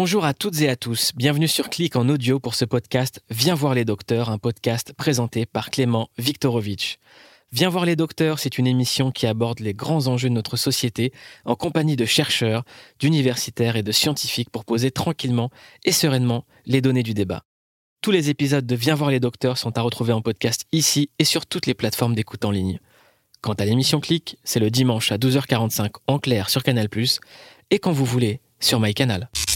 Bonjour à toutes et à tous, bienvenue sur Clic en audio pour ce podcast Viens voir les docteurs, un podcast présenté par Clément Viktorovitch. Viens voir les docteurs, c'est une émission qui aborde les grands enjeux de notre société en compagnie de chercheurs, d'universitaires et de scientifiques pour poser tranquillement et sereinement les données du débat. Tous les épisodes de Viens voir les docteurs sont à retrouver en podcast ici et sur toutes les plateformes d'écoute en ligne. Quant à l'émission Clic, c'est le dimanche à 12h45 en clair sur Canal+, et quand vous voulez, sur MyCanal.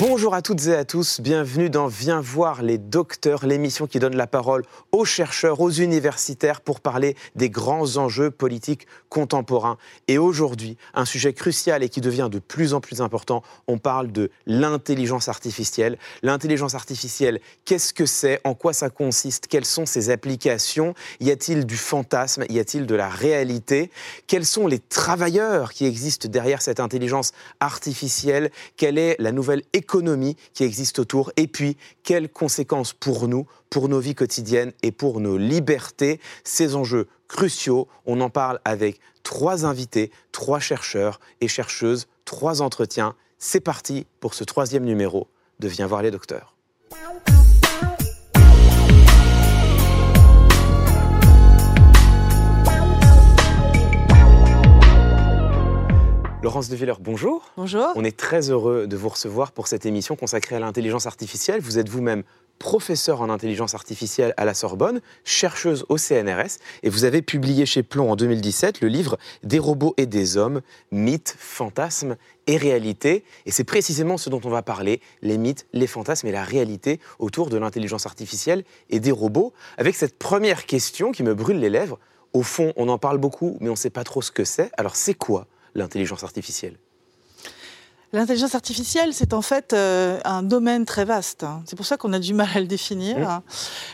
Bonjour à toutes et à tous, bienvenue dans Viens voir les docteurs, l'émission qui donne la parole aux chercheurs, aux universitaires pour parler des grands enjeux politiques contemporains. Et aujourd'hui, un sujet crucial et qui devient de plus en plus important, on parle de l'intelligence artificielle. L'intelligence artificielle, qu'est-ce que c'est? En quoi ça consiste? Quelles sont ses applications? Y a-t-il du fantasme? Y a-t-il de la réalité? Quels sont les travailleurs qui existent derrière cette intelligence artificielle? Quelle est la nouvelle économie qui existe autour Et puis, quelles conséquences pour nous, pour nos vies quotidiennes et pour nos libertés? Ces enjeux cruciaux, on en parle avec trois invités, trois chercheurs et chercheuses, trois entretiens. C'est parti pour ce troisième numéro de Viens voir les docteurs. Laurence de Villers, bonjour. Bonjour. On est très heureux de vous recevoir pour cette émission consacrée à l'intelligence artificielle. Vous êtes vous-même professeur en intelligence artificielle à la Sorbonne, chercheuse au CNRS, et vous avez publié chez Plomb en 2017 le livre Des robots et des hommes, mythes, fantasmes et réalité. Et c'est précisément ce dont on va parler, les mythes, les fantasmes et la réalité autour de l'intelligence artificielle et des robots, avec cette première question qui me brûle les lèvres. Au fond, on en parle beaucoup, mais on ne sait pas trop ce que c'est. Alors c'est quoi l'intelligence artificielle L'intelligence artificielle, c'est en fait euh, un domaine très vaste. hein. C'est pour ça qu'on a du mal à le définir. Mmh. hein.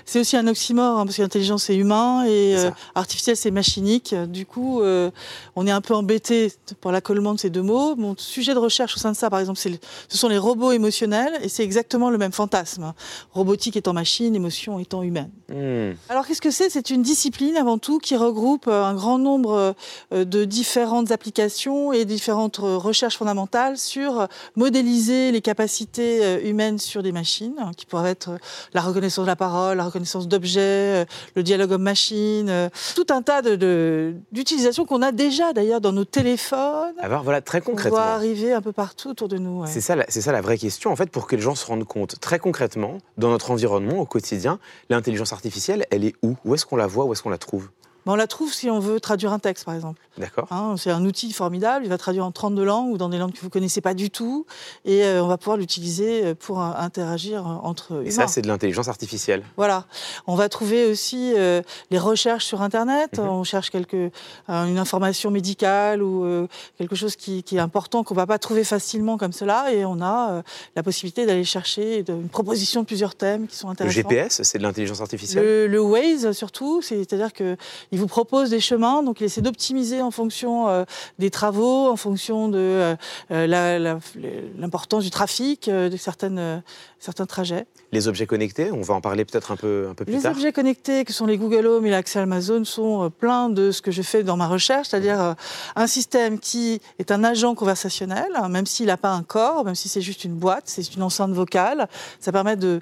C'est aussi un oxymore, hein, parce que l'intelligence c'est humain et euh, artificielle c'est machinique. Du coup, euh, on est un peu embêté pour l'accollement de ces deux mots. Mon sujet de recherche au sein de ça, par exemple, c'est le- ce sont les robots émotionnels et c'est exactement le même fantasme. Robotique étant machine, émotion étant humaine. Hmm. Alors qu'est-ce que c'est? C'est une discipline avant tout qui regroupe euh, un grand nombre de différentes applications et différentes recherches fondamentales sur euh, modéliser les capacités euh, humaines sur des machines, hein, qui pourraient être euh, la reconnaissance de la parole, la reconnaissance d'objets, le dialogue homme-machine, tout un tas de- de- d'utilisations qu'on a déjà d'ailleurs dans nos téléphones. Alors voilà, très On concrètement. voit arriver un peu partout autour de nous. ouais. C'est ça, ça la vraie question, en fait, pour que les gens se rendent compte très concrètement, dans notre environnement, au quotidien, l'intelligence artificielle, elle est où? Où est-ce qu'on la voit? Où est-ce qu'on la trouve? Mais on la trouve si on veut traduire un texte, par exemple. D'accord Hein, c'est un outil formidable, il va traduire en 32 langues ou dans des langues que vous connaissez pas du tout, et euh, on va pouvoir l'utiliser euh, pour euh, interagir entre Et ça, c'est de l'intelligence artificielle. Voilà. On va trouver aussi euh, les recherches sur Internet. Mhm. On cherche quelque, une information médicale ou quelque chose qui, qui est important qu'on va pas trouver facilement comme cela, et on a la possibilité d'aller chercher une proposition de plusieurs thèmes qui sont Le intéressants. GPS, c'est de l'intelligence artificielle? Le, le Waze surtout, c'est-à-dire que il vous propose des chemins, donc il essaie d'optimiser en fonction euh, des travaux, en fonction de euh, euh, l'importance du trafic, de certaines, certains trajets. Les objets connectés, on va en parler peut-être un peu, un peu plus Les tard. objets connectés, que sont les Google Home et l'accès Amazon, sont pleins de ce que je fais dans ma recherche, c'est-à-dire un système qui est un agent conversationnel, hein, même s'il n'a pas un corps, même si c'est juste une boîte, c'est une enceinte vocale. Ça permet de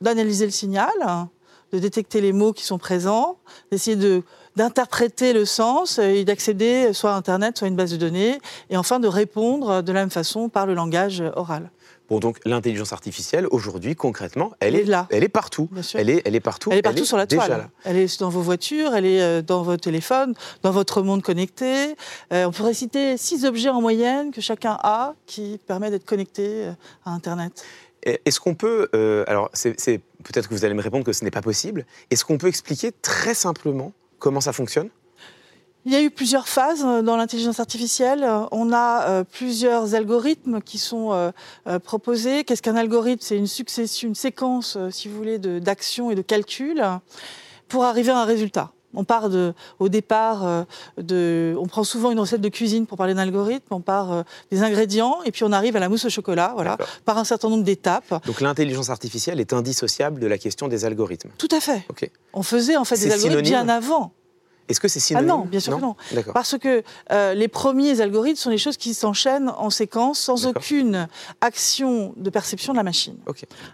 d'analyser le signal, hein, de détecter les mots qui sont présents, d'essayer de d'interpréter le sens et d'accéder soit à Internet, soit à une base de données, et enfin de répondre de la même façon par le langage oral. Bon, donc l'intelligence artificielle, aujourd'hui, concrètement, elle, est est là. Elle est partout. Elle est, elle est partout. Elle est partout sur la toile. là. Elle est dans vos voitures, elle est euh, dans vos téléphones, dans votre monde connecté. Euh, on pourrait citer six objets en moyenne que chacun a qui permet d'être connecté euh, à Internet. Est-ce qu'on peut, euh, alors c'est peut-être que vous allez me répondre que ce n'est pas possible, est-ce qu'on peut expliquer très simplement comment ça fonctionne? Il y a eu plusieurs phases euh, dans l'intelligence artificielle. On a euh, plusieurs algorithmes qui sont proposés. Qu'est-ce qu'un algorithme? C'est une succession, une séquence, si vous voulez, d'actions et de calculs pour arriver à un résultat. On part de, au départ de, on prend souvent une recette de cuisine pour parler d'un algorithme. On part des ingrédients et puis on arrive à la mousse au chocolat, voilà, par un certain nombre d'étapes. Donc l'intelligence artificielle est indissociable de la question des algorithmes. Tout à fait. On faisait en fait des algorithmes bien avant. Est-ce que c'est synonyme Ah non, bien sûr que non. Parce que euh, les premiers algorithmes sont des choses qui s'enchaînent en séquence sans aucune action de perception de la machine.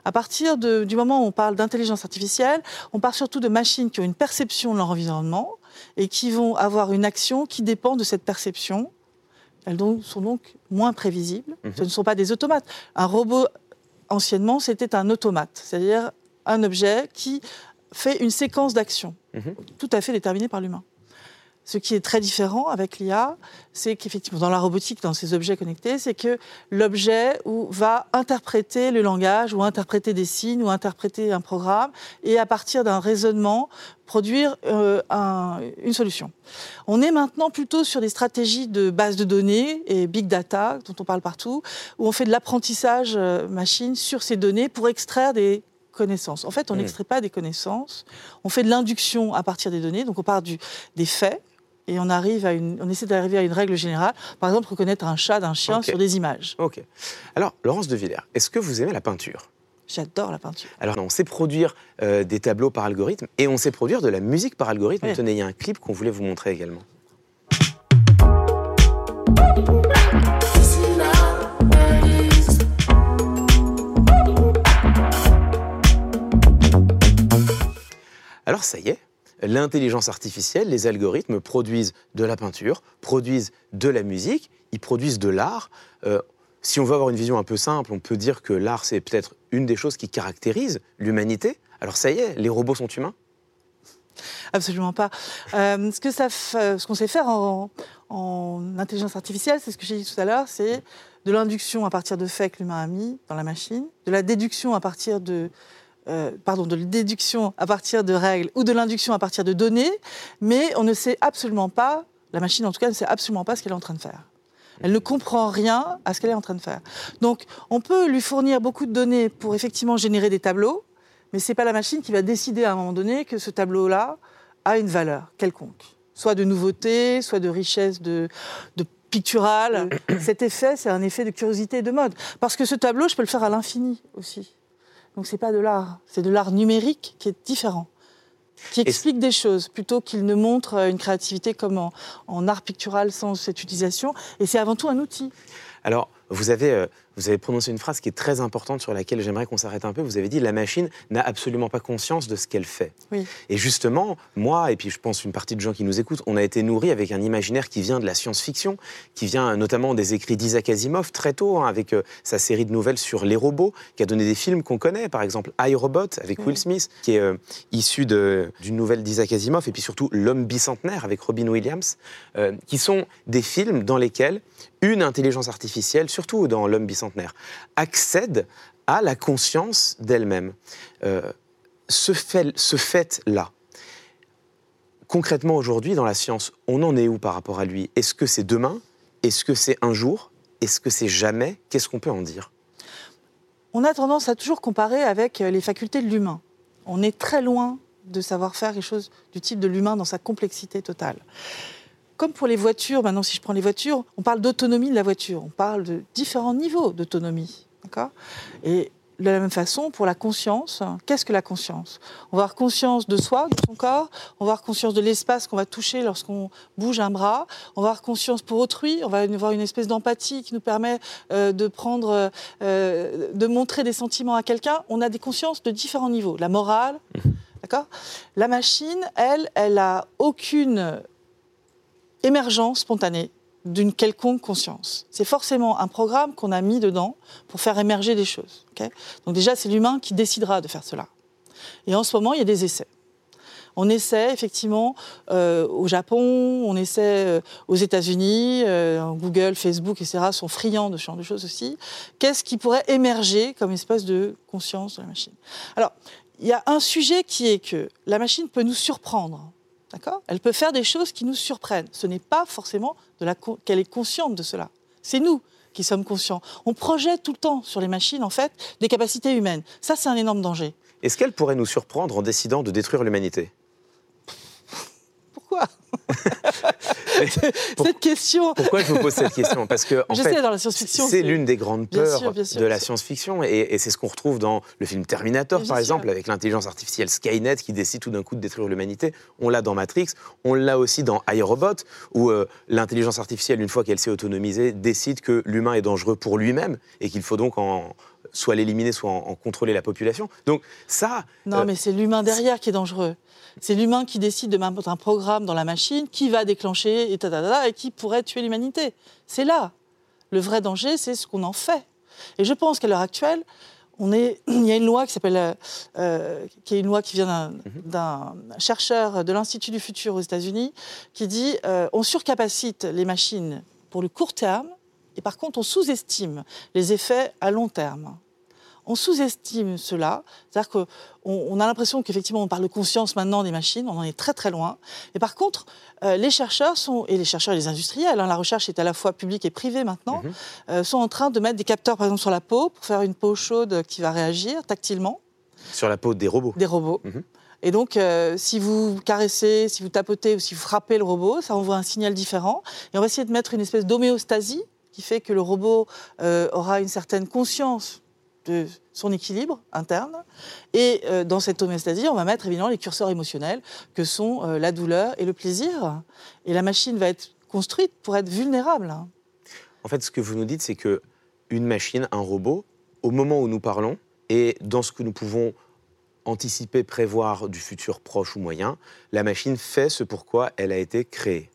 À partir du moment où on parle d'intelligence artificielle, on parle surtout de machines qui ont une perception de leur environnement et qui vont avoir une action qui dépend de cette perception. Elles sont donc moins prévisibles. Mhm. Ce ne sont pas des automates. Un robot, anciennement, c'était un automate, c'est-à-dire un objet qui fait une séquence d'actions, mhm. tout à fait déterminée par l'humain. Ce qui est très différent avec l'IA, c'est qu'effectivement, dans la robotique, dans ces objets connectés, c'est que l'objet va interpréter le langage, ou interpréter des signes, ou interpréter un programme, et à partir d'un raisonnement, produire euh, une solution. On est maintenant plutôt sur des stratégies de base de données et big data, dont on parle partout, où on fait de l'apprentissage euh, machine sur ces données pour extraire des connaissances. En fait, on hmm. n'extrait pas des connaissances, on fait de l'induction à partir des données, donc on part du, des faits, et on, arrive à une, on essaie d'arriver à une règle générale. Par exemple, reconnaître un chat d'un chien sur des images. Ok. Alors, Laurence de Villers, est-ce que vous aimez la peinture? J'adore la peinture. Alors, on sait produire euh, des tableaux par algorithme et on sait produire de la musique par algorithme. Tenez, il y a un clip qu'on voulait vous montrer également. Alors ça y est, l'intelligence artificielle, les algorithmes produisent de la peinture, produisent de la musique, ils produisent de l'art. Euh, si on veut avoir une vision un peu simple, on peut dire que l'art, c'est peut-être une des choses qui caractérise l'humanité. Alors ça y est, les robots sont humains Absolument pas. Euh, ça ce qu'on sait faire en, en intelligence artificielle, c'est ce que j'ai dit tout à l'heure, c'est de l'induction à partir de faits que l'humain a mis dans la machine, de la déduction à partir de euh, pardon, de la déduction à partir de règles ou de l'induction à partir de données, mais on ne sait absolument pas, la machine en tout cas ne sait absolument pas ce qu'elle est en train de faire. Elle ne comprend rien à ce qu'elle est en train de faire. Donc, on peut lui fournir beaucoup de données pour effectivement générer des tableaux, mais ce n'est pas la machine qui va décider à un moment donné que ce tableau-là a une valeur quelconque, soit de nouveauté, soit de richesse de, de picturale. Cet effet, c'est un effet de curiosité et de mode. Parce que ce tableau, je peux le faire à l'infini aussi. Donc c'est pas de l'art, c'est de l'art numérique qui est différent, qui explique des choses plutôt qu'il ne montre euh, une créativité comme en, en art pictural sans cette utilisation. Et c'est avant tout un outil. Alors, vous avez, euh, vous avez prononcé une phrase qui est très importante sur laquelle j'aimerais qu'on s'arrête un peu. Vous avez dit la machine n'a absolument pas conscience de ce qu'elle fait. Et justement, moi, et puis je pense une partie de gens qui nous écoutent, on a été nourris avec un imaginaire qui vient de la science-fiction, qui vient notamment des écrits d'Isaac Asimov très tôt, hein, avec euh, sa série de nouvelles sur les robots, qui a donné des films qu'on connaît, par exemple iRobot avec Will Smith, qui est euh, issu d'une nouvelle d'Isaac Asimov, et puis surtout L'homme bicentenaire avec Robin Williams, qui sont des films dans lesquels une intelligence artificielle, surtout dans l'homme bicentenaire, accède à la conscience d'elle-même. Euh, ce fait-là, concrètement aujourd'hui dans la science, on en est où par rapport à lui? Est-ce que c'est demain? Est-ce que c'est un jour? Est-ce que c'est jamais? Qu'est-ce qu'on peut en dire? On a tendance à toujours comparer avec euh, les facultés de l'humain. On est très loin de savoir faire quelque chose du type de l'humain dans sa complexité totale comme pour les voitures, maintenant si je prends les voitures, on parle d'autonomie de la voiture, on parle de différents niveaux d'autonomie. D'accord? Et de la même façon, pour la conscience, qu'est-ce que la conscience? On va avoir conscience de soi, de son corps, on va avoir conscience de l'espace qu'on va toucher lorsqu'on bouge un bras, on va avoir conscience pour autrui, on va avoir une espèce d'empathie qui nous permet euh, de prendre, euh, de montrer des sentiments à quelqu'un. On a des consciences de différents niveaux. La morale, mmh. d'accord? La machine, elle, elle a aucune émergence spontanée d'une quelconque conscience. C'est forcément un programme qu'on a mis dedans pour faire émerger des choses. Donc déjà, c'est l'humain qui décidera de faire cela. Et en ce moment, il y a des essais. On essaie effectivement euh, au Japon, on essaie euh, aux États-Unis, euh, Google, Facebook, etc. sont friands de ce genre de choses aussi. Qu'est-ce qui pourrait émerger comme espèce de conscience de la machine? Alors, il y a un sujet qui est que la machine peut nous surprendre D'accord? Elle peut faire des choses qui nous surprennent. Ce n'est pas forcément qu'elle est consciente de cela. C'est nous qui sommes conscients. On projette tout le temps sur les machines, en fait, des capacités humaines. Ça, c'est un énorme danger. Est-ce qu'elle pourrait nous surprendre en décidant de détruire l'humanité? Pourquoi? cette question. Pourquoi je vous pose cette question? Parce que en je fait, sais, dans la science-fiction, c'est l'une des grandes Bien peurs sûr, bien sûr, de la science-fiction, et, et c'est ce qu'on retrouve dans le film Terminator, Bien par exemple, avec l'intelligence artificielle Skynet qui décide tout d'un coup de détruire l'humanité. On l'a dans Matrix, on l'a aussi dans iRobot, où euh, l'intelligence artificielle, une fois qu'elle s'est autonomisée, décide que l'humain est dangereux pour lui-même et qu'il faut donc en soit l'éliminer, soit en, en contrôler la population. Donc ça, Non, euh, mais c'est l'humain derrière qui est dangereux. C'est l'humain qui décide de mettre un programme dans la machine, qui va déclencher et, tadadada, et qui pourrait tuer l'humanité. C'est là. Le vrai danger, c'est ce qu'on en fait. Et je pense qu'à l'heure actuelle, on est, il y a une loi qui s'appelle, euh, qui est une loi qui vient d'un, d'un chercheur de l'Institut du futur aux États-Unis, qui dit euh, on surcapacite les machines pour le court terme, et par contre on sous-estime les effets à long terme on sous-estime cela. C'est-à-dire qu'on on a l'impression qu'effectivement, on parle de conscience maintenant des machines, on en est très très loin. Et par contre, euh, les chercheurs sont, et les chercheurs et les industriels, hein, la recherche est à la fois publique et privée maintenant, Mhm. euh, sont en train de mettre des capteurs, par exemple, sur la peau pour faire une peau chaude qui va réagir tactilement, sur la peau des robots. des robots. Mhm. Et donc, euh, si vous caressez, si vous tapotez ou si vous frappez le robot, ça envoie un signal différent. Et on va essayer de mettre une espèce d'homéostasie qui fait que le robot euh, aura une certaine conscience de son équilibre interne. Et euh, dans cette homéostasie, on va mettre évidemment les curseurs émotionnels que sont euh, la douleur et le plaisir. Et la machine va être construite pour être vulnérable. En fait, ce que vous nous dites, c'est que une machine, un robot, au moment où nous parlons, et dans ce que nous pouvons anticiper, prévoir du futur proche ou moyen, la machine fait ce pourquoi elle a été créée.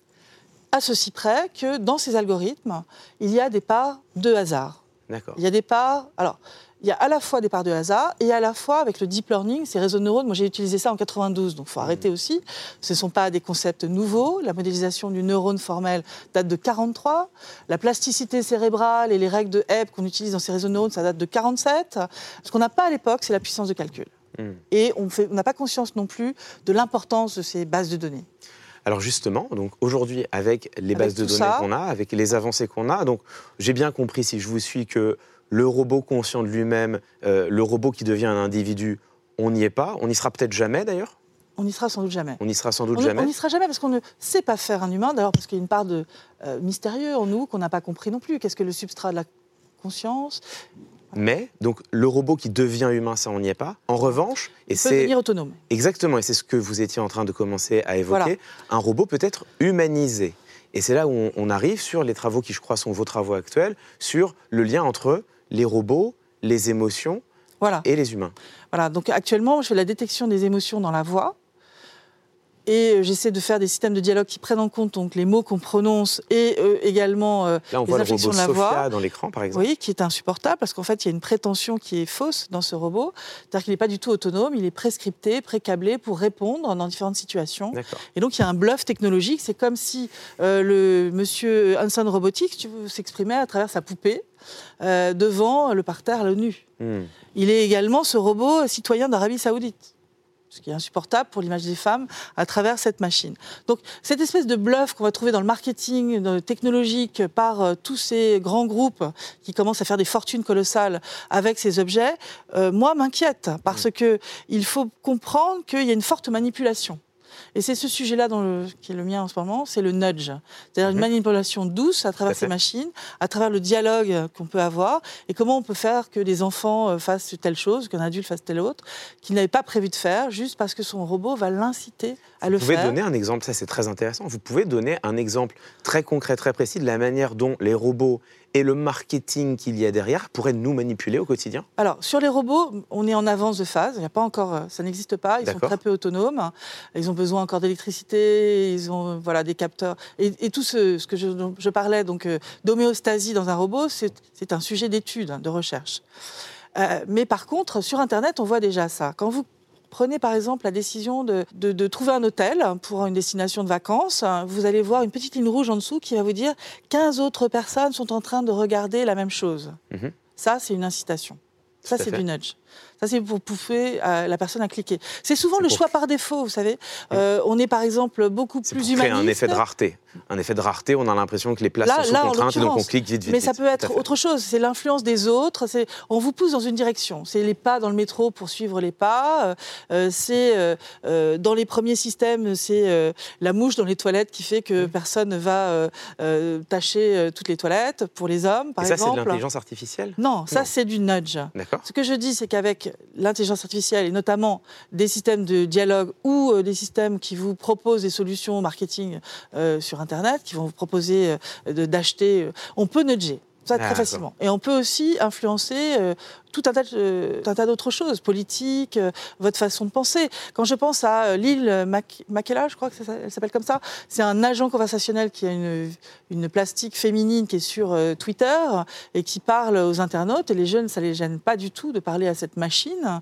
À ceci près que dans ces algorithmes, il y a des parts de hasard. D'accord. Il y a des parts. Alors, il y a à la fois des parts de hasard et à la fois avec le deep learning, ces réseaux de neurones. Moi, j'ai utilisé ça en 92, donc il faut arrêter aussi. Ce ne sont pas des concepts nouveaux. La modélisation du neurone formel date de 43. La plasticité cérébrale et les règles de Hebb qu'on utilise dans ces réseaux de neurones, ça date de 47. Ce qu'on n'a pas à l'époque, c'est la puissance de calcul. Hmm. Et on n'a pas conscience non plus de l'importance de ces bases de données. Alors justement, donc aujourd'hui, avec les Avec bases de données qu'on a, avec les avancées qu'on a, donc j'ai bien compris, si je vous suis, que le robot conscient de lui-même, euh, le robot qui devient un individu, on n'y est pas. On n'y sera peut-être jamais d'ailleurs. On n'y sera sans doute jamais. On n'y sera sans doute On jamais. on n'y sera jamais parce qu'on ne sait pas faire un humain, d'ailleurs parce qu'il y a une part de euh, mystérieux en nous qu'on n'a pas compris non plus. Qu'est-ce que le substrat de la conscience? Mais donc le robot qui devient humain, ça on n'y est pas. En revanche, et Il peut c'est devenir autonome. exactement, et c'est ce que vous étiez en train de commencer à évoquer, Voilà. un robot peut être humanisé. Et c'est là où on, on arrive sur les travaux qui, je crois, sont vos travaux actuels, sur le lien entre les robots, les émotions Voilà. et les humains. voilà. Donc actuellement, je fais la détection des émotions dans la voix. Et euh, j'essaie de faire des systèmes de dialogue qui prennent en compte donc, les mots qu'on prononce et euh, également euh, Là, on les voit le robot de la Sophia voix. dans l'écran, par exemple. Oui, qui est insupportable parce qu'en fait, il y a une prétention qui est fausse dans ce robot. C'est-à-dire qu'il n'est pas du tout autonome, il est prescripté, précablé pour répondre dans différentes situations. Et donc, il y a un bluff technologique. C'est comme si euh, le monsieur Hanson Robotics s'exprimait à travers sa poupée euh, devant le parterre à l'ONU. Hmm. Il est également ce robot citoyen d'Arabie Saoudite. Ce qui est insupportable pour l'image des femmes à travers cette machine. Donc, cette espèce de bluff qu'on va trouver dans le marketing dans le technologique par euh, tous ces grands groupes qui commencent à faire des fortunes colossales avec ces objets, euh, moi, m'inquiète parce que il faut comprendre qu'il y a une forte manipulation. Et c'est ce sujet-là qui est le mien en ce moment, c'est le nudge. C'est-à-dire une Mhm. manipulation douce à travers ces machines, à travers le dialogue qu'on peut avoir, et comment on peut faire que des enfants euh, fassent telle chose, qu'un adulte fasse telle autre, qu'il n'avait pas prévu de faire, juste parce que son robot va l'inciter à le Vous pouvez faire. donner un exemple, ça c'est très intéressant. Vous pouvez donner un exemple très concret, très précis de la manière dont les robots et le marketing qu'il y a derrière pourraient nous manipuler au quotidien Alors, sur les robots, on est en avance de phase. Il y a pas encore, euh, ça n'existe pas. Ils sont très peu autonomes. Ils ont besoin encore d'électricité. Ils ont voilà des capteurs et, et tout ce, ce que je, parlais donc euh, d'homéostasie dans un robot, c'est c'est un sujet d'étude, hein, de recherche. Euh, mais par contre, sur Internet, on voit déjà ça. Quand vous Prenez par exemple la décision de, de- de trouver un hôtel pour une destination de vacances. Vous allez voir une petite ligne rouge en dessous qui va vous dire 15 autres personnes sont en train de regarder la même chose. Mhm. Ça, c'est une incitation. Ça, c'est du nudge. Ça, c'est pour pousser la personne à cliquer. C'est souvent le choix par défaut, vous savez. Euh, on est par exemple beaucoup plus humaniste. un effet de rareté. Un effet de rareté, on a l'impression que les places sont sous contrainte et donc on clique vite, vite. Mais ça peut être autre chose. C'est l'influence des autres. On vous pousse dans une direction. C'est les pas dans le métro pour suivre les pas. Euh, c'est euh, dans les premiers systèmes, c'est la mouche dans les toilettes qui fait que personne ne va tâcher toutes les toilettes pour les hommes, par et ça, c'est de l'intelligence artificielle? Non, ça, c'est du nudge. Ce que je dis, c'est qu'avec l'intelligence artificielle et notamment des systèmes de dialogue ou euh, des systèmes qui vous proposent des solutions marketing euh, sur Internet, qui vont vous proposer euh, d'acheter, on peut nudger. Ça, très ah, facilement. Et on peut aussi influencer tout un tas, tas d'autres choses, politiques, euh, votre façon de penser. Quand je pense à euh, Lille Makela, je crois que ça, elle s'appelle comme ça, c'est un agent conversationnel qui a une, une plastique féminine qui est sur euh, Twitter et qui parle aux internautes. Et les jeunes, ça les gêne pas du tout de parler à cette machine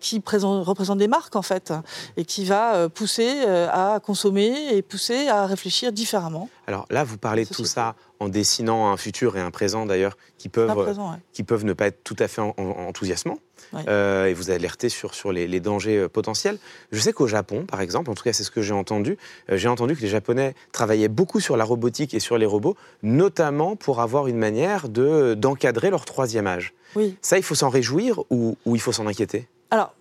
qui présente, représente des marques en fait et qui va pousser à consommer et pousser à réfléchir différemment. Alors là, vous parlez de tout ça en dessinant un futur et un présent d'ailleurs qui peuvent, qui peuvent ne pas être tout à fait enthousiasmants. Euh, et vous alertez sur, sur les, dangers euh, potentiels. Je sais qu'au Japon, par exemple, en tout cas c'est ce que j'ai entendu, euh, j'ai entendu que les Japonais travaillaient beaucoup sur la robotique et sur les robots, notamment pour avoir une manière d'encadrer leur troisième âge. Oui. Ça, il faut s'en réjouir ou, ou il faut s'en inquiéter? Alors,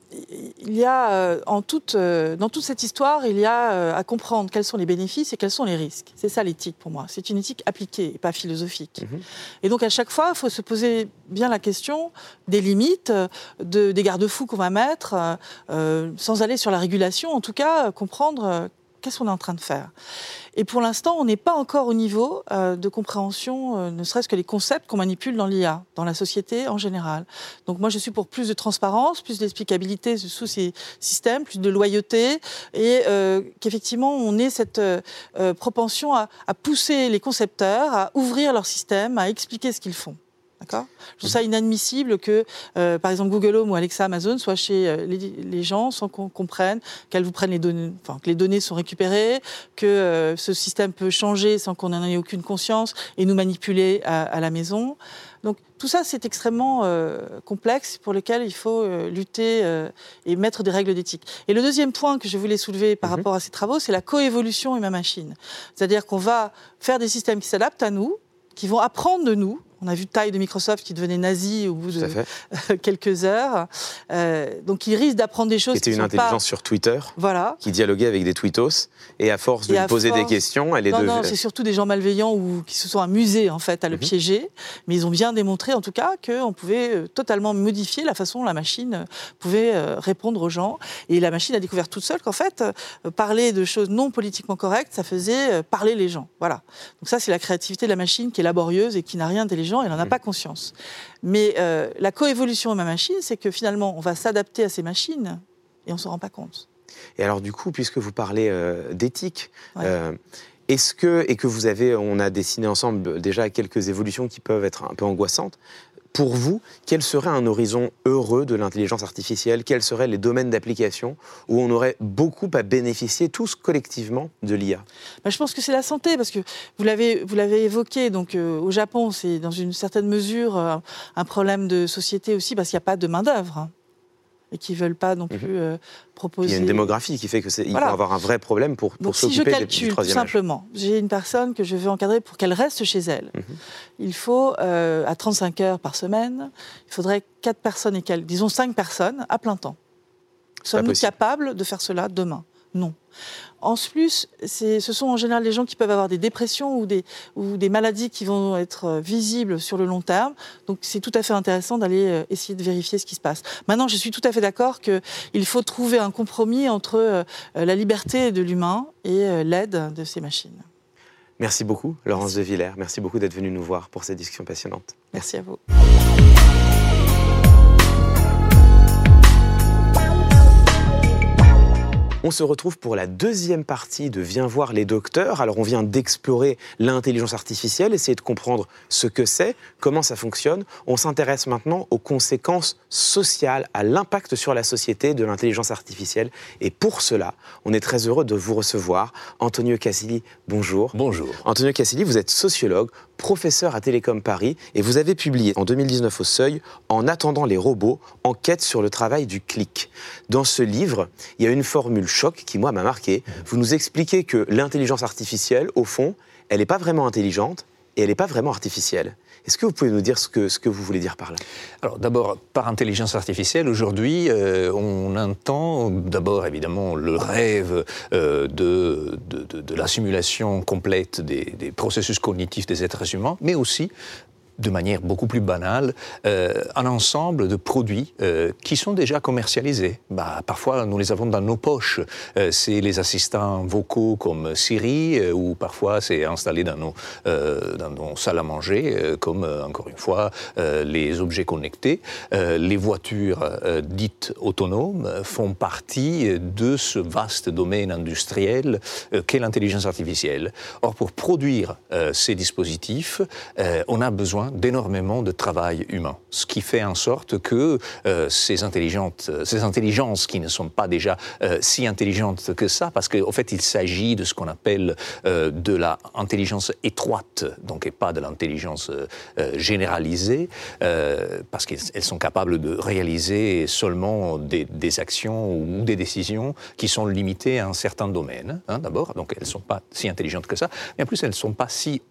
il y a, euh, en toute, euh, dans toute cette histoire, il y a euh, à comprendre quels sont les bénéfices et quels sont les risques. C'est ça l'éthique pour moi. C'est une éthique appliquée, pas philosophique. Mhm. Et donc à chaque fois, il faut se poser bien la question des limites, de, des garde-fous qu'on va mettre, sans aller sur la régulation, en tout cas comprendre qu'est-ce qu'on est en train de faire? Et pour l'instant, on n'est pas encore au niveau euh, de compréhension, euh, ne serait-ce que les concepts qu'on manipule dans l'IA, dans la société en général. Donc moi, je suis pour plus de transparence, plus d'explicabilité sous ces systèmes, plus de loyauté, et euh, qu'effectivement, on ait cette propension à, à pousser les concepteurs à ouvrir leur système, à expliquer ce qu'ils font. Je trouve ça inadmissible que, euh, par exemple, Google Home ou Alexa Amazon soient chez euh, les, gens sans qu'on comprenne qu'elles vous prennent les données, enfin, que les données sont récupérées, que euh, ce système peut changer sans qu'on n'en ait aucune conscience et nous manipuler à, la maison. Donc tout ça, c'est extrêmement complexe pour lequel il faut lutter et mettre des règles d'éthique. Et le deuxième point que je voulais soulever par mhm. rapport à ces travaux, c'est la coévolution humain-machine. C'est-à-dire qu'on va faire des systèmes qui s'adaptent à nous, qui vont apprendre de nous, on a vu taille de Microsoft qui devenait nazi au bout de quelques heures. Euh, donc il risque d'apprendre des choses. C'était une intelligence sur Twitter. Voilà. Qui dialoguait avec des tweetos. Et à force de lui poser des questions, elle est devenue. Non, c'est surtout des gens malveillants ou qui se sont amusés en fait à le mhm. piéger. Mais ils ont bien démontré en tout cas qu'on pouvait euh, totalement modifier la façon dont la machine pouvait euh, répondre aux gens. Et la machine a découvert toute seule qu'en fait, parler de choses non politiquement correctes, ça faisait parler les gens. Voilà. Donc ça, c'est la créativité de la machine qui est laborieuse et qui n'a rien d'intelligent elle n'en a mm. pas conscience. Mais euh, la coévolution de ma machine, c'est que finalement, on va s'adapter à ces machines et on ne se rend pas compte. Et alors, du coup, puisque vous parlez euh, d'éthique, euh, est-ce que, et que vous avez, on a dessiné ensemble déjà quelques évolutions qui peuvent être un peu angoissantes, pour vous, quel serait un horizon heureux de l'intelligence artificielle? Quels seraient les domaines d'application où on aurait beaucoup à bénéficier tous collectivement de l'IA bah, Je pense que c'est la santé, parce que vous l'avez, vous l'avez évoqué, donc euh, au Japon, c'est dans une certaine mesure euh, un problème de société aussi, parce qu'il n'y a pas de main-d'œuvre. Et qui ne veulent pas non mhm. plus euh, proposer. Il y a une démographie qui fait qu'il faut avoir un vrai problème pour, pour s'occuper si je calcule, tout simplement, j'ai une personne que je veux encadrer pour qu'elle reste chez elle. Mhm. Il faut, euh, à 35 heures par semaine, il faudrait 4 personnes et quelques, disons 5 personnes à plein temps. Sommes-nous capables de faire cela demain? Non. En plus, ce sont en général des gens qui peuvent avoir des dépressions ou des, ou des maladies qui vont être euh, visibles sur le long terme. Donc c'est tout à fait intéressant d'aller euh, essayer de vérifier ce qui se passe. Maintenant, je suis tout à fait d'accord qu'il faut trouver un compromis entre euh, la liberté de l'humain et l'aide de ces machines. Merci beaucoup, Laurence de Villers. Merci beaucoup d'être venue nous voir pour cette discussion passionnante. Merci à vous. On se retrouve pour la deuxième partie de Viens voir les docteurs. Alors on vient d'explorer l'intelligence artificielle, essayer de comprendre ce que c'est, comment ça fonctionne. On s'intéresse maintenant aux conséquences sociales, à l'impact sur la société de l'intelligence artificielle. Et pour cela, on est très heureux de vous recevoir. Antonio Casilli, bonjour. Bonjour. Antonio Casilli, vous êtes sociologue, professeur à Télécom Paris et vous avez publié en 2019 au Seuil En attendant les robots, enquête sur le travail du clic. Dans ce livre, il y a une formule choc qui, moi, m'a marqué. Vous nous expliquez que l'intelligence artificielle, au fond, elle n'est pas vraiment intelligente et elle n'est pas vraiment artificielle. Est-ce que vous pouvez nous dire ce que, ce que vous voulez dire par là? Alors d'abord, par intelligence artificielle, aujourd'hui, euh, on entend d'abord évidemment le rêve euh, de, de, de, la simulation complète des, des processus cognitifs des êtres humains, mais aussi de manière beaucoup plus banale, euh, un ensemble de produits euh, qui sont déjà commercialisés. Bah, parfois, nous les avons dans nos poches. Euh, c'est les assistants vocaux comme Siri, ou parfois c'est installé dans nos, dans nos salles à manger, comme, encore une fois, les objets connectés. les voitures dites autonomes font partie de ce vaste domaine industriel qu'est l'intelligence artificielle. Or, pour produire ces dispositifs, on a besoin d'énormément de travail humain, ce qui fait en sorte que euh, ces, intelligentes, ces intelligences qui ne sont pas déjà euh, si intelligentes que ça, parce qu'en fait il s'agit de ce qu'on appelle euh, de la intelligence étroite, donc et pas de l'intelligence euh, euh, généralisée, parce qu'elles sont capables de réaliser seulement des, des, actions ou des décisions qui sont limitées à un certain domaine, hein, d'abord, donc elles ne sont pas si intelligentes que ça, mais en plus elles ne sont pas si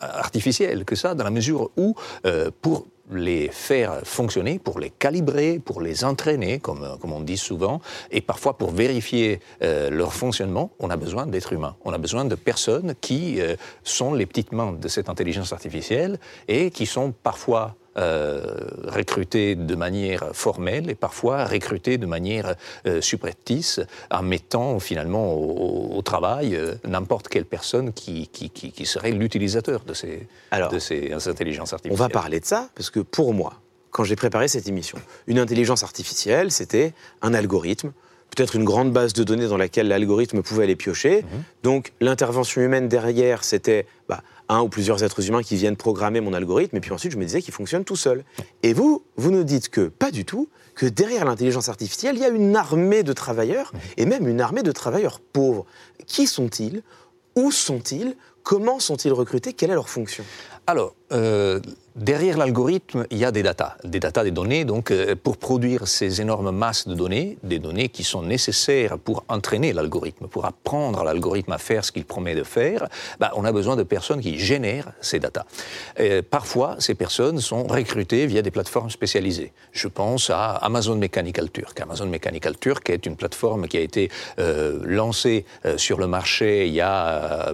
artificielles que ça, dans la mesure où euh, pour les faire fonctionner, pour les calibrer, pour les entraîner, comme, comme on dit souvent, et parfois pour vérifier euh, leur fonctionnement, on a besoin d'êtres humains. On a besoin de personnes qui euh, sont les petites mains de cette intelligence artificielle et qui sont parfois euh, recrutés de manière formelle et parfois recrutés de manière euh, subreptice en mettant finalement au, au travail euh, n'importe quelle personne qui, qui, qui, qui serait l'utilisateur de ces, de ces intelligences artificielles. On va parler de ça parce que pour moi, quand j'ai préparé cette émission, une intelligence artificielle, c'était un algorithme peut-être une grande base de données dans laquelle l'algorithme pouvait aller piocher. Mmh. Donc l'intervention humaine derrière, c'était bah, un ou plusieurs êtres humains qui viennent programmer mon algorithme, et puis ensuite je me disais qu'il fonctionne tout seul. Et vous, vous nous dites que pas du tout, que derrière l'intelligence artificielle, il y a une armée de travailleurs, et même une armée de travailleurs pauvres. Qui sont-ils? Où sont-ils? Comment sont-ils recrutés? Quelle est leur fonction? Alors, euh, derrière l'algorithme, il y a des datas, des datas, des données. Donc, euh, pour produire ces énormes masses de données, des données qui sont nécessaires pour entraîner l'algorithme, pour apprendre l'algorithme à faire ce qu'il promet de faire, bah, on a besoin de personnes qui génèrent ces datas. Euh, parfois, ces personnes sont recrutées via des plateformes spécialisées. Je pense à Amazon Mechanical Turk. Amazon Mechanical Turk est une plateforme qui a été euh, lancée sur le marché il y a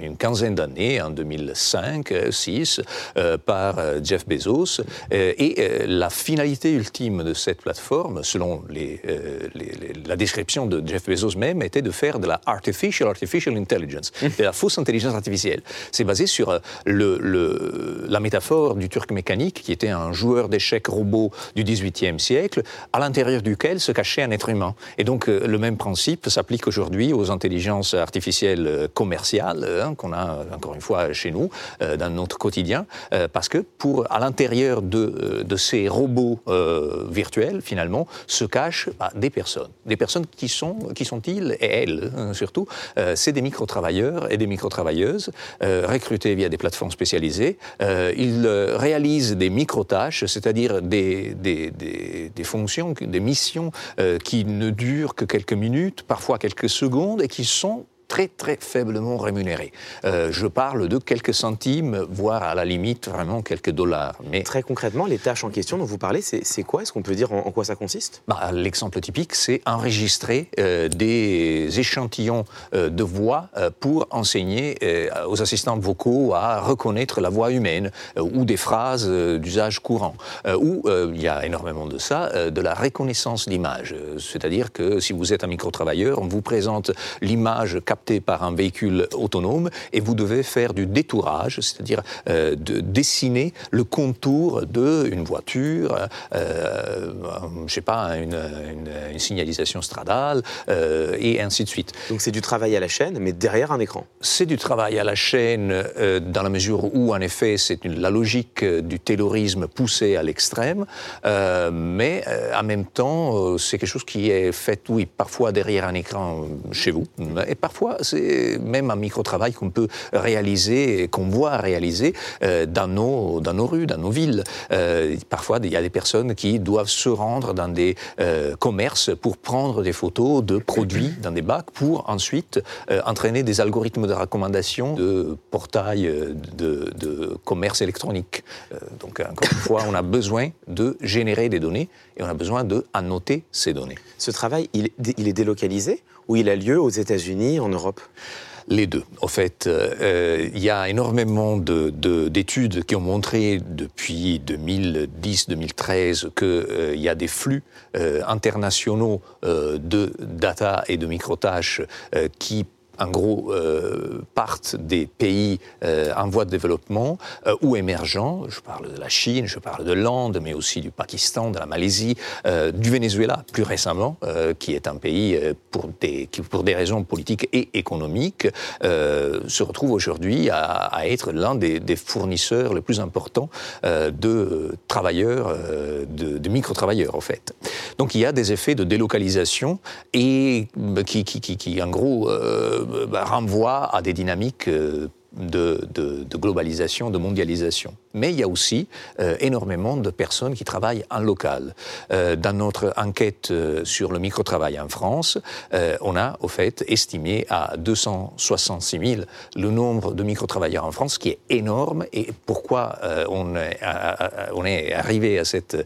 une quinzaine d'années, en 2005 euh, par euh, Jeff Bezos. Euh, et la finalité ultime de cette plateforme, selon la description de Jeff Bezos même, était de faire de la artificial, artificial intelligence, hum. de la fausse intelligence artificielle. C'est basé sur la métaphore du Turc mécanique, qui était un joueur d'échecs robot du XVIIIe siècle, à l'intérieur duquel se cachait un être humain. Et donc le même principe s'applique aujourd'hui aux intelligences artificielles commerciales, hein, qu'on a encore une fois chez nous, dans notre quotidien, parce que pour, à l'intérieur de, euh, de, ces robots euh, virtuels, finalement, se cachent bah, des personnes. Des personnes qui sont, qui sont-ils, et elles hein, surtout, euh, c'est des micro-travailleurs et des micro-travailleuses euh, recrutés via des plateformes spécialisées. Euh, ils réalisent des micro-tâches, c'est-à-dire des, des, des, fonctions, des missions qui ne durent que quelques minutes, parfois quelques secondes, et qui sont très très faiblement rémunérés. Euh, je parle de quelques centimes, voire à la limite vraiment quelques dollars. Mais très concrètement, les tâches en question dont vous parlez, c'est quoi? Est-ce qu'on peut dire en, en, quoi ça consiste? Bah, L'exemple typique, c'est enregistrer euh, des échantillons euh, de voix pour enseigner aux assistants vocaux à reconnaître la voix humaine ou des phrases d'usage courant. ou il y a énormément de ça, de la reconnaissance d'image. C'est-à-dire que si vous êtes un micro-travailleur, on vous présente l'image capté par un véhicule autonome et vous devez faire du détourage, c'est-à-dire euh, de dessiner le contour d'une voiture, euh, je sais pas, une, une, une signalisation stradale euh, et ainsi de suite. Donc c'est du travail à la chaîne, mais derrière un écran. C'est du travail à la chaîne euh, dans la mesure où, en effet, c'est la logique du taylorisme poussée à l'extrême, euh, mais en même temps, c'est quelque chose qui est fait, oui, parfois derrière un écran chez vous, et parfois c'est même un micro-travail qu'on peut réaliser, qu'on voit réaliser dans, nos, dans nos rues, dans nos villes. parfois, il y a des personnes qui doivent se rendre dans des commerces pour prendre des photos de produits dans des bacs pour ensuite entraîner des algorithmes de recommandation de portails de, de commerce électronique. donc, encore une fois, on a besoin de générer des données et on a besoin de annoter ces données. Ce travail, il, est délocalisé ou il a lieu aux États-Unis, en Europe? Les deux. En fait, euh, il y a énormément d'études qui ont montré depuis 2010-2013 qu'il euh, y a des flux euh, internationaux de data et de microtâches qui en gros, euh, partent des pays euh, en voie de développement euh, ou émergents. Je parle de la Chine, je parle de l'Inde, mais aussi du Pakistan, de la Malaisie, du Venezuela, plus récemment, qui est un pays pour des, qui, pour des raisons politiques et économiques, se retrouve aujourd'hui à, être l'un des, fournisseurs les plus importants de travailleurs, de, de micro-travailleurs, en fait. Donc il y a des effets de délocalisation et qui, qui, qui, qui en gros, bah, renvoie à des dynamiques euh, de, globalisation, de mondialisation. Mais il y a aussi euh, énormément de personnes qui travaillent en local. Euh, dans notre enquête euh, sur le microtravail en France, on a au fait estimé à 266 000 le nombre de microtravailleurs en France, qui est énorme. Et pourquoi on, est arrivé à cette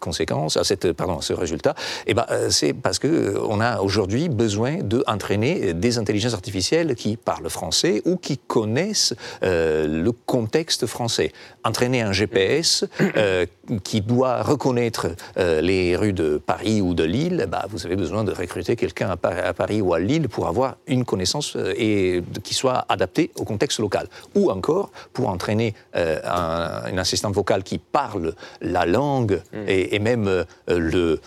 conséquence, à cette, pardon, ce résultat? Eh ben, c'est parce que on a aujourd'hui besoin d'entraîner des intelligences artificielles qui parlent français ou qui connaissent le contexte français. Entraîner un GPS euh, qui doit reconnaître euh, les rues de Paris ou de Lille, bah, vous avez besoin de recruter quelqu'un à, Paris ou à Lille pour avoir une connaissance et, qui soit adaptée au contexte local. Ou encore pour entraîner un, une assistante vocale qui parle la langue mm. et, même le,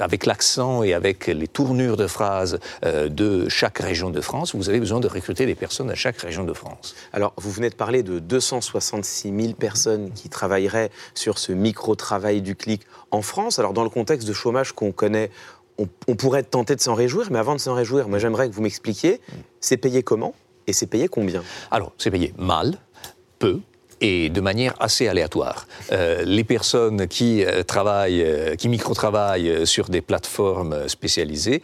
avec l'accent et avec les tournures de phrases de chaque région de France, vous avez besoin de recruter des personnes à chaque région de France. Alors, vous venez de parler de 266 000 personnes qui travailleraient sur ce micro-travail du clic en France. Alors, dans le contexte de chômage qu'on connaît, on, pourrait tenter de s'en réjouir, mais avant de s'en réjouir, moi j'aimerais que vous m'expliquiez, c'est payé comment et c'est payé combien? Alors, c'est payé mal, peu, et de manière assez aléatoire. Euh, les personnes qui euh, travaillent, euh, qui micro-travaillent sur des plateformes spécialisées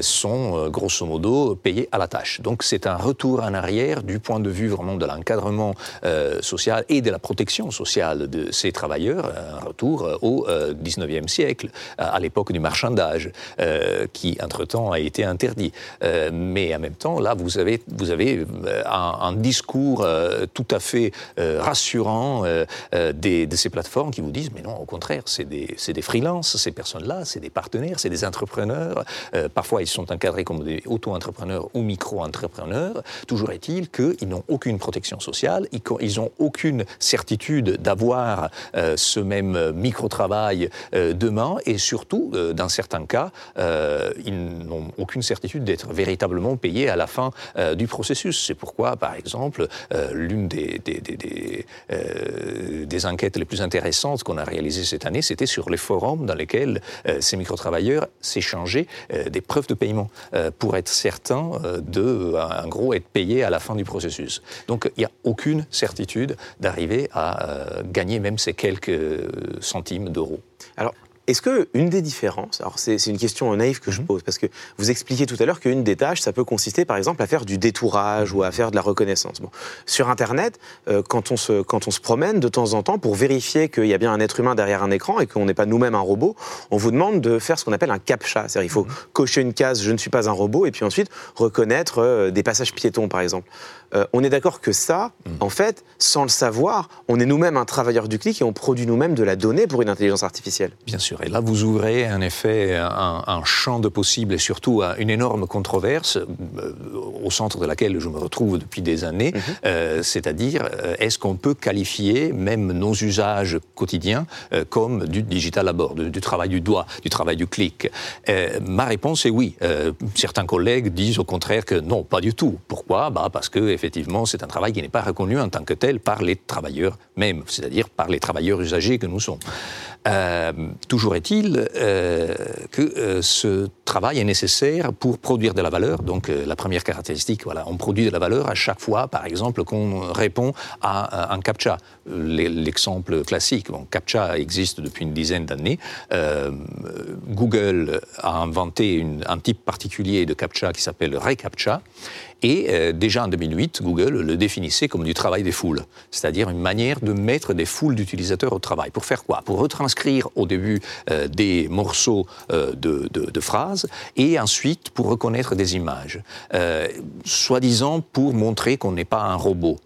sont grosso modo payées à la tâche. Donc c'est un retour en arrière du point de vue vraiment de l'encadrement social et de la protection sociale de ces travailleurs, un retour au 19e siècle, à l'époque du marchandage, qui entre-temps a été interdit. mais en même temps, là, vous avez, un discours tout à fait rassurant euh, euh, de ces plateformes qui vous disent mais non, au contraire, c'est des, des freelances, ces personnes-là, c'est des partenaires, c'est des entrepreneurs. Euh, parfois, ils sont encadrés comme des auto-entrepreneurs ou micro-entrepreneurs. Toujours est-il qu'ils n'ont aucune protection sociale, ils n'ont aucune certitude d'avoir ce même micro-travail demain et surtout, dans certains cas, ils n'ont aucune certitude d'être véritablement payés à la fin du processus. C'est pourquoi, par exemple, l'une des, des, euh, des, enquêtes les plus intéressantes qu'on a réalisées cette année, c'était sur les forums dans lesquels euh, ces micro-travailleurs s'échangeaient euh, des preuves de paiement pour être certains de, en gros, être payés à la fin du processus. Donc il n'y a aucune certitude d'arriver à gagner même ces quelques centimes d'euros. Alors, est-ce qu'une des différences, alors c'est une question naïve que je mhm. pose, parce que vous expliquez tout à l'heure qu'une des tâches, ça peut consister par exemple à faire du détourage ou à faire de la reconnaissance. Bon. Sur Internet, euh, quand, on se, quand on se promène de temps en temps pour vérifier qu'il y a bien un être humain derrière un écran et qu'on n'est pas nous-mêmes un robot, on vous demande de faire ce qu'on appelle un captcha. C'est-à-dire il faut mhm. cocher une case je ne suis pas un robot et puis ensuite reconnaître euh, des passages piétons par exemple. Euh, on est d'accord que ça, mhm. en fait, sans le savoir, on est nous-mêmes un travailleur du clic et on produit nous-mêmes de la donnée pour une intelligence artificielle. Bien sûr. Et là, vous ouvrez en effet un, champ de possibles et surtout une énorme controverse euh, au centre de laquelle je me retrouve depuis des années, mhm. euh, c'est-à-dire est-ce qu'on peut qualifier même nos usages quotidiens comme du digital à bord, du, travail du doigt, du travail du clic? Ma réponse est oui. certains collègues disent au contraire que non, pas du tout. Pourquoi? Bah Parce que effectivement, c'est un travail qui n'est pas reconnu en tant que tel par les travailleurs même, c'est-à-dire par les travailleurs usagers que nous sommes. Euh, toujours est-il euh, que euh, ce travail est nécessaire pour produire de la valeur. Donc la première caractéristique, voilà, on produit de la valeur à chaque fois, par exemple, qu'on répond à un CAPTCHA. L'exemple classique, bon, CAPTCHA existe depuis une dizaine d'années. Google a inventé un type particulier de CAPTCHA qui s'appelle ReCAPTCHA. Et déjà en 2008, Google le définissait comme du travail des foules, c'est-à-dire une manière de mettre des foules d'utilisateurs au travail. Pour faire quoi? Pour retranscrire au début euh, des morceaux euh, de, de, phrases et ensuite pour reconnaître des images, soi-disant pour montrer qu'on n'est pas un robot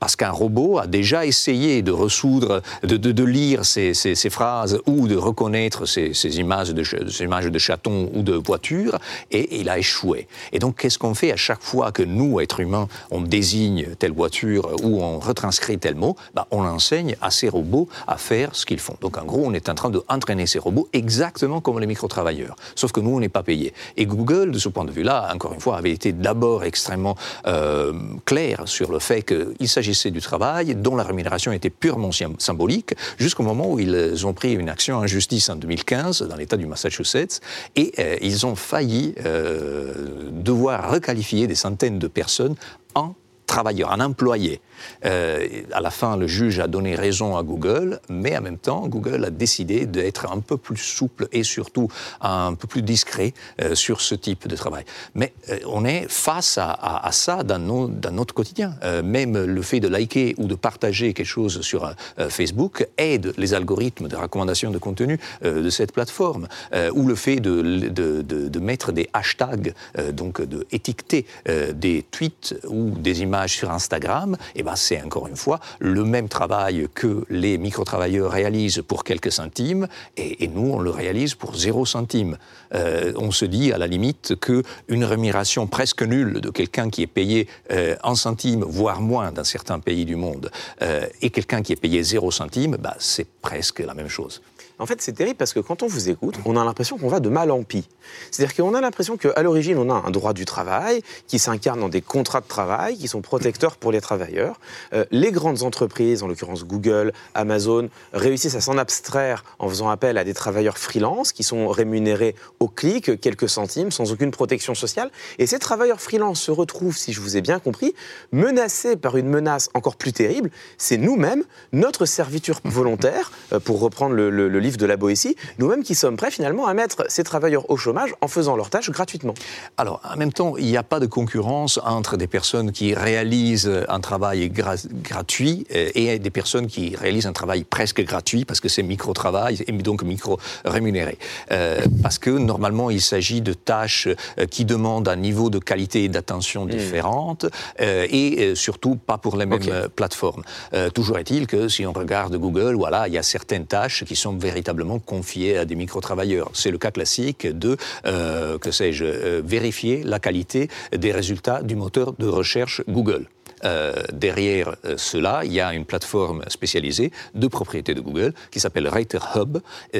parce qu'un robot a déjà essayé de ressoudre, de, de, de lire ces, ces, phrases ou de reconnaître ces, ces images, de, images de chatons ou de voitures, et, il a échoué. Et donc, qu'est-ce qu'on fait à chaque fois que nous, êtres humains, on désigne telle voiture ou on retranscrit tel mot? Bah, On enseigne à ces robots à faire ce qu'ils font. Donc, en gros, on est en train d'entraîner ces robots exactement comme les micro-travailleurs. Sauf que nous, on n'est pas payés. Et Google, de ce point de vue-là, encore une fois, avait été d'abord extrêmement euh, clair sur le fait qu'il s'agit du travail dont la rémunération était purement symbolique, jusqu'au moment où ils ont pris une action en justice en 2015 dans l'État du Massachusetts, et euh, ils ont failli euh, devoir requalifier des centaines de personnes en travailleurs, en employés. Euh, à la fin, le juge a donné raison à Google, mais en même temps, Google a décidé d'être un peu plus souple et surtout un peu plus discret euh, sur ce type de travail. Mais euh, on est face à, ça dans, notre quotidien. même le fait de liker ou de partager quelque chose sur Facebook aide les algorithmes de recommandation de contenu de cette plateforme. ou le fait de, de, mettre des hashtags, donc de étiqueter des tweets ou des images sur Instagram, et eh ben, c'est encore une fois le même travail que les micro-travailleurs réalisent pour quelques centimes, et, nous, on le réalise pour zéro centime. Euh, on se dit, à la limite, qu'une rémunération presque nulle de quelqu'un qui est payé euh, en centimes, voire moins dans certains pays du monde, euh, et quelqu'un qui est payé zéro centime, bah, c'est presque la même chose. En fait, c'est terrible parce que quand on vous écoute, on a l'impression qu'on va de mal en pis. C'est-à-dire qu'on a l'impression qu'à l'origine, on a un droit du travail qui s'incarne dans des contrats de travail qui sont protecteurs pour les travailleurs. Euh, les grandes entreprises, en l'occurrence Google, Amazon, réussissent à s'en abstraire en faisant appel à des travailleurs freelance qui sont rémunérés au clic, quelques centimes, sans aucune protection sociale. Et ces travailleurs freelance se retrouvent, si je vous ai bien compris, menacés par une menace encore plus terrible. C'est nous-mêmes, notre serviture volontaire, euh, pour reprendre le, le, le de la Boétie, nous-mêmes qui sommes prêts finalement à mettre ces travailleurs au chômage en faisant leurs tâches gratuitement. Alors, en même temps, il n'y a pas de concurrence entre des personnes qui réalisent un travail gratuit euh, et des personnes qui réalisent un travail presque gratuit parce que c'est micro-travail et donc micro-rémunéré. Euh, parce que normalement, il s'agit de tâches euh, qui demandent un niveau de qualité et d'attention hmm. différente et surtout pas pour les mêmes plateformes. toujours est-il que si on regarde Google, voilà, il y a certaines tâches qui sont véritablement véritablement confiés à des micro-travailleurs. C'est le cas classique de, euh, que sais-je, euh, vérifier la qualité des résultats du moteur de recherche Google. Euh, derrière cela, il y a une plateforme spécialisée de propriété de Google qui s'appelle Writer Hub.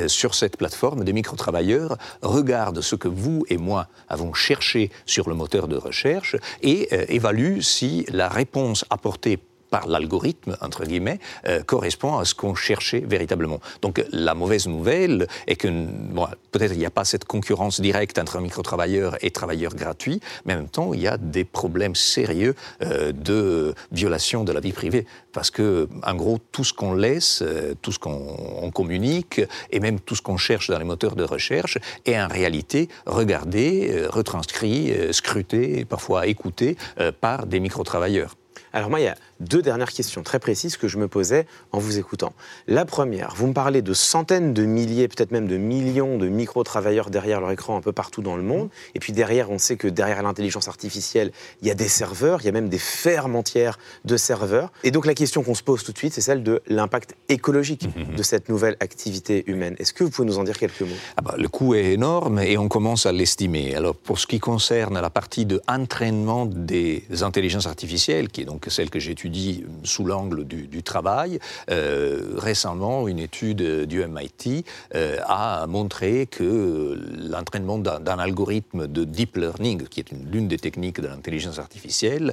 sur cette plateforme, des micro-travailleurs regardent ce que vous et moi avons cherché sur le moteur de recherche et évaluent si la réponse apportée par l'algorithme, entre guillemets, euh, correspond à ce qu'on cherchait véritablement. Donc la mauvaise nouvelle est que bon, peut-être il n'y a pas cette concurrence directe entre micro-travailleurs et travailleurs gratuits, mais en même temps il y a des problèmes sérieux euh, de violation de la vie privée. Parce que, en gros, tout ce qu'on laisse, euh, tout ce qu'on communique, et même tout ce qu'on cherche dans les moteurs de recherche, est en réalité regardé, retranscrit, scruté, parfois écouté par des micro-travailleurs. Alors moi, il y a deux dernières questions très précises que je me posais en vous écoutant. La première, vous me parlez de centaines de milliers, peut-être même de millions de micro-travailleurs derrière leur écran un peu partout dans le monde. Et puis derrière, on sait que derrière l'intelligence artificielle, il y a des serveurs, il y a même des fermes entières de serveurs. Et donc la question qu'on se pose tout de suite, c'est celle de l'impact écologique mhm. de cette nouvelle activité humaine. Est-ce que vous pouvez nous en dire quelques mots? Ah bah, Le coût est énorme et on commence à l'estimer. Alors pour ce qui concerne la partie de entraînement des intelligences artificielles, qui est donc celle que j'étudie étudie sous l'angle du, travail. récemment, une étude du MIT a montré que l'entraînement d'un algorithme de deep learning, qui est l'une des techniques de l'intelligence artificielle,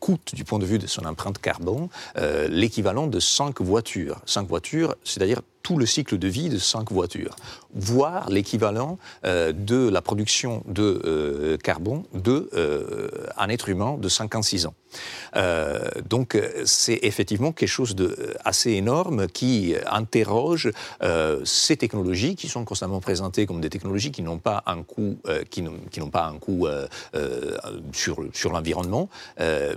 coûte, du point de vue de son empreinte carbone, l'équivalent de 5 voitures. 5 voitures, c'est-à-dire tout le cycle de vie de cinq voitures, voire l'équivalent euh, de la production de euh, carbone d'un euh, être humain de 56 ans. donc c'est effectivement quelque chose d'assez énorme qui interroge ces technologies qui sont constamment présentées comme des technologies qui n'ont pas un coût, qui n'ont pas un coût sur, l'environnement,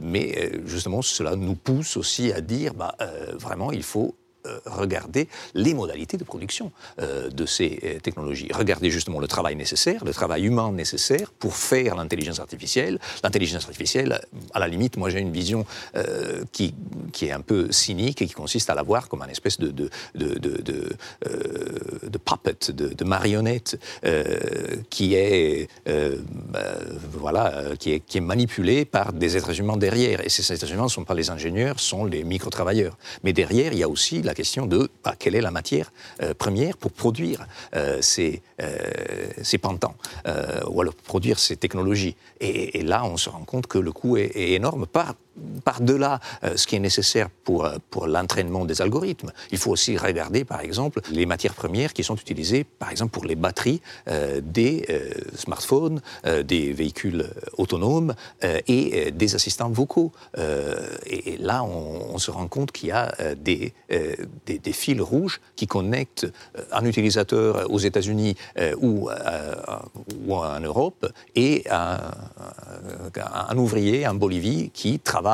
mais justement cela nous pousse aussi à dire bah, vraiment il faut euh, regarder les modalités de production euh, de ces euh, technologies. Regarder justement le travail nécessaire, le travail humain nécessaire pour faire l'intelligence artificielle. L'intelligence artificielle, à la limite, moi j'ai une vision qui, qui est un peu cynique et qui consiste à la voir comme un espèce de, de, de, de, puppet, de, marionnette qui est, voilà, qui est, qui est manipulée par des êtres humains derrière. Et ces êtres humains ne sont pas les ingénieurs, sont les micro-travailleurs. Mais derrière, il y a aussi la question de bah, quelle est la matière euh, première pour produire euh, ces, euh, ces ou alors produire ces technologies. Et, là, on se rend compte que le coût est, est énorme par par-delà euh, ce qui est nécessaire pour, euh, pour l'entraînement des algorithmes, il faut aussi regarder, par exemple, les matières premières qui sont utilisées, par exemple, pour les batteries euh, des smartphones, des véhicules autonomes et des assistants vocaux. Et, là, on, se rend compte qu'il y a des, des, fils rouges qui connectent un utilisateur aux États-Unis ou, ou en Europe et un, un ouvrier en Bolivie qui travaille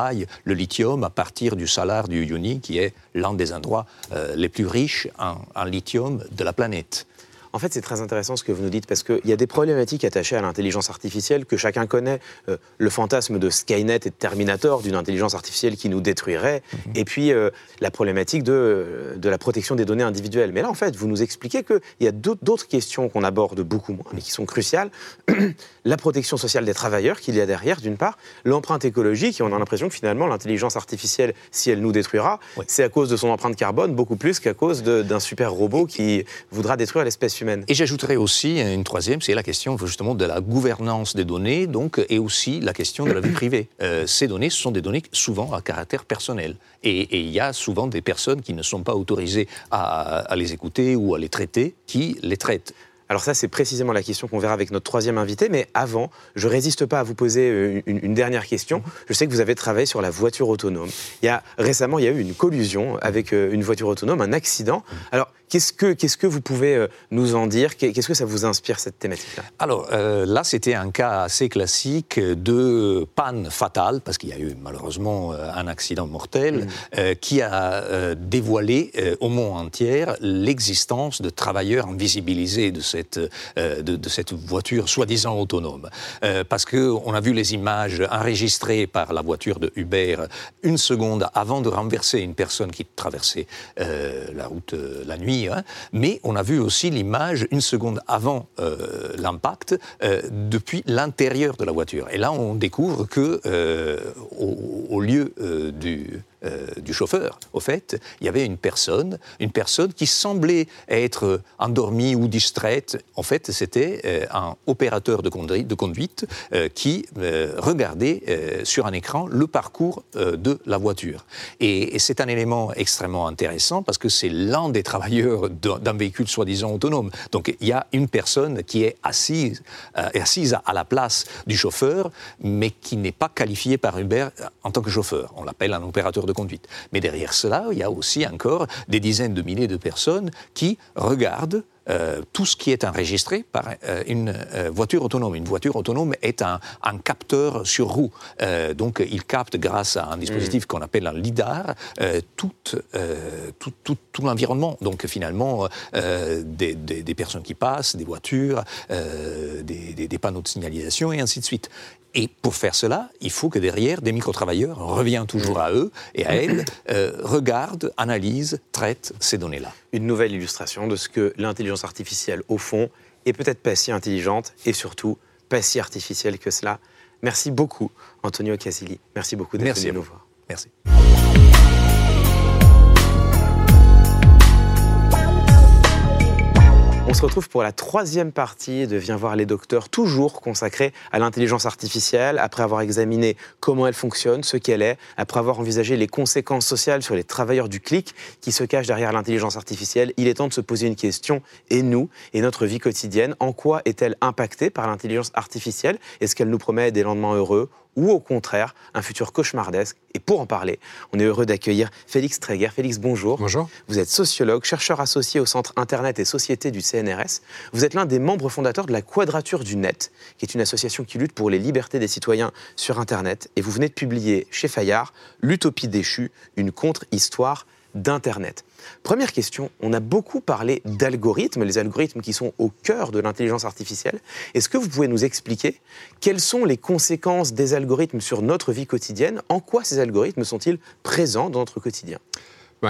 le lithium à partir du salar du Uyuni, qui est l'un des endroits euh, les plus riches en lithium de la planète. En fait, c'est très intéressant ce que vous nous dites parce qu'il y a des problématiques attachées à l'intelligence artificielle que chacun connaît. Euh, le fantasme de Skynet et de Terminator, d'une intelligence artificielle qui nous détruirait, mhm. et puis euh, la problématique de, de la protection des données individuelles. Mais là, en fait, vous nous expliquez qu'il y a d'autres questions qu'on aborde beaucoup moins, mais qui sont cruciales. la protection sociale des travailleurs qu'il y a derrière, d'une part, l'empreinte écologique, et on a l'impression que finalement, l'intelligence artificielle, si elle nous détruira, c'est à cause de son empreinte carbone beaucoup plus qu'à cause d'un super robot qui voudra détruire l'espèce humaine. Et j'ajouterais aussi une troisième, c'est la question justement de la gouvernance des données, donc, et aussi la question de la vie privée. Euh, ces données, ce sont des données souvent à caractère personnel. Et il y a souvent des personnes qui ne sont pas autorisées à, à les écouter ou à les traiter, qui les traitent. Alors ça, c'est précisément la question qu'on verra avec notre troisième invité. Mais avant, je résiste pas à vous poser euh, une, dernière question. Je sais que vous avez travaillé sur la voiture autonome. Il y a, récemment, il y a eu une collusion avec euh, une voiture autonome, un accident. Alors, Qu'est-ce que, qu'est-ce que vous pouvez euh, nous en dire? Qu'est-ce que ça vous inspire, cette thématique-là? Alors là, c'était un cas assez classique de panne fatale, parce qu'il y a eu malheureusement un accident mortel, mm. qui a dévoilé au monde entier l'existence de travailleurs invisibilisés de cette euh, de, cette voiture soi-disant autonome. Euh, parce qu'on a vu les images enregistrées par la voiture de Uber une seconde avant de renverser une personne qui traversait euh, la route la nuit, hein. mais on a vu aussi l'image une seconde avant l'impact depuis l'intérieur de la voiture. Et là, on découvre que au, lieu du euh, du chauffeur, au fait, il y avait une personne, une personne qui semblait être endormie ou distraite. En fait, c'était euh, un opérateur de conduite, euh, qui regardait sur un écran le parcours de la voiture. Et, c'est un élément extrêmement intéressant parce que c'est l'un des travailleurs d'un véhicule soi-disant autonome. Donc il y a une personne qui est assise, assise à la place du chauffeur, mais qui n'est pas qualifiée par Uber en tant que chauffeur. On l'appelle un opérateur de conduite. Mais derrière cela, il y a aussi encore des dizaines de milliers de personnes qui regardent euh, tout ce qui est enregistré par euh, une euh, voiture autonome. Une voiture autonome est un, capteur sur roue. donc, il capte, grâce à un dispositif mm. qu'on appelle un LIDAR, tout, tout, tout, l'environnement. Donc, finalement, des, des, personnes qui passent, des voitures, des, des panneaux de signalisation et ainsi de suite. Et pour faire cela, il faut que derrière, des micro-travailleurs, reviennent toujours à eux et à elles, euh, regardent, analysent, traitent ces données-là. Une nouvelle illustration de ce que l'intelligence artificielle, au fond, est peut-être pas si intelligente et surtout pas si artificielle que cela. Merci beaucoup, Antonio Casilli. Merci beaucoup d'être venu nous voir. Merci. On se retrouve pour la troisième partie de Viens voir les docteurs, toujours consacrée à l'intelligence artificielle, après avoir examiné comment elle fonctionne, ce qu'elle est, après avoir envisagé les conséquences sociales sur les travailleurs du clic qui se cachent derrière l'intelligence artificielle. Il est temps de se poser une question, et nous, et notre vie quotidienne, en quoi est-elle impactée par l'intelligence artificielle? Est-ce qu'elle nous promet des lendemains heureux ou au contraire un futur cauchemardesque. Et pour en parler, on est heureux d'accueillir Félix Tréguer. Félix, bonjour. Bonjour. Vous êtes sociologue, chercheur associé au Centre Internet et Société du CNRS. Vous êtes l'un des membres fondateurs de la Quadrature du Net, qui est une association qui lutte pour les libertés des citoyens sur Internet. Et vous venez de publier chez Fayard L'Utopie déchue, une contre-histoire d'Internet. Première question, on a beaucoup parlé d'algorithmes, les algorithmes qui sont au cœur de l'intelligence artificielle. Est-ce que vous pouvez nous expliquer quelles sont les conséquences des algorithmes sur notre vie quotidienne? En quoi ces algorithmes sont-ils présents dans notre quotidien?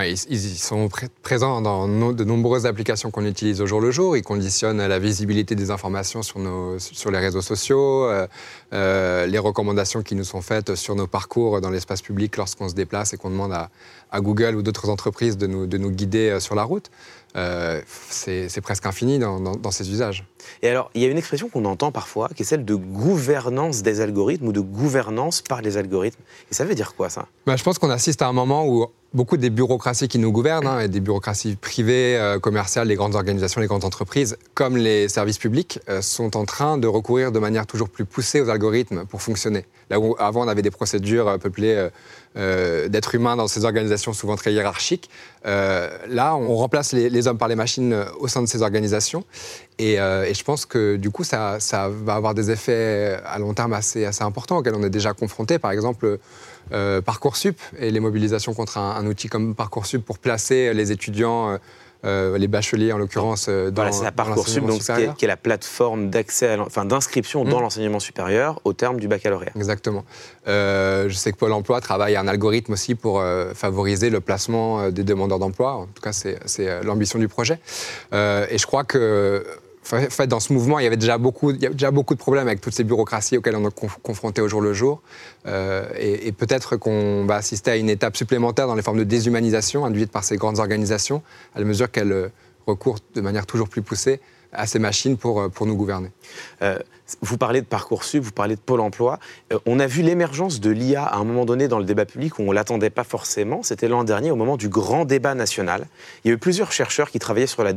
Ils, sont présents dans de nombreuses applications qu'on utilise au jour le jour. Ils conditionnent la visibilité des informations sur, nos, sur les réseaux sociaux, euh, euh, les recommandations qui nous sont faites sur nos parcours dans l'espace public lorsqu'on se déplace et qu'on demande à, Google ou d'autres entreprises de nous, de nous guider euh, sur la route. c'est presque infini dans, dans, ces usages. Et alors, il y a une expression qu'on entend parfois, qui est celle de gouvernance des algorithmes ou de gouvernance par les algorithmes. Et ça veut dire quoi, ça? Bah, Je pense qu'on assiste à un moment où beaucoup des bureaucraties qui nous gouvernent, hein, et des bureaucraties privées, euh, commerciales, les grandes organisations, les grandes entreprises, comme les services publics, euh, sont en train de recourir de manière toujours plus poussée aux algorithmes pour fonctionner. Là où avant on avait des procédures euh, peuplées d'êtres humains dans ces organisations souvent très hiérarchiques, là on remplace les, hommes par les machines au sein de ces organisations. Et, je pense que du coup ça, ça, va avoir des effets à long terme assez, assez importants auxquels on est déjà confronté. Par exemple, euh, Parcoursup et les mobilisations contre un, outil comme Parcoursup pour placer les étudiants, euh, euh, les bacheliers en l'occurrence, dans voilà, c'est la Parcoursup, donc, qui est, qui, est, la plateforme d'accès, enfin d'inscription dans mmh. l'enseignement supérieur au terme du baccalauréat. Exactement. je sais que Pôle Emploi travaille un algorithme aussi pour favoriser le placement des demandeurs d'emploi. En tout cas, c'est l'ambition du projet. et je crois que fait, dans ce mouvement, il y avait déjà beaucoup, il y déjà beaucoup de problèmes avec toutes ces bureaucraties auxquelles on est confronté au jour le jour. Euh, et, peut-être qu'on va assister à une étape supplémentaire dans les formes de déshumanisation induites par ces grandes organisations, à la mesure qu'elles euh, recourent de manière toujours plus poussée à ces machines pour, euh, pour nous gouverner. Vous parlez de Parcoursup, vous parlez de Pôle emploi. Euh, on a vu l'émergence de l'IA à un moment donné dans le débat public où on ne l'attendait pas forcément. C'était l'an dernier, au moment du grand débat national. Il y a eu plusieurs chercheurs qui travaillaient sur la,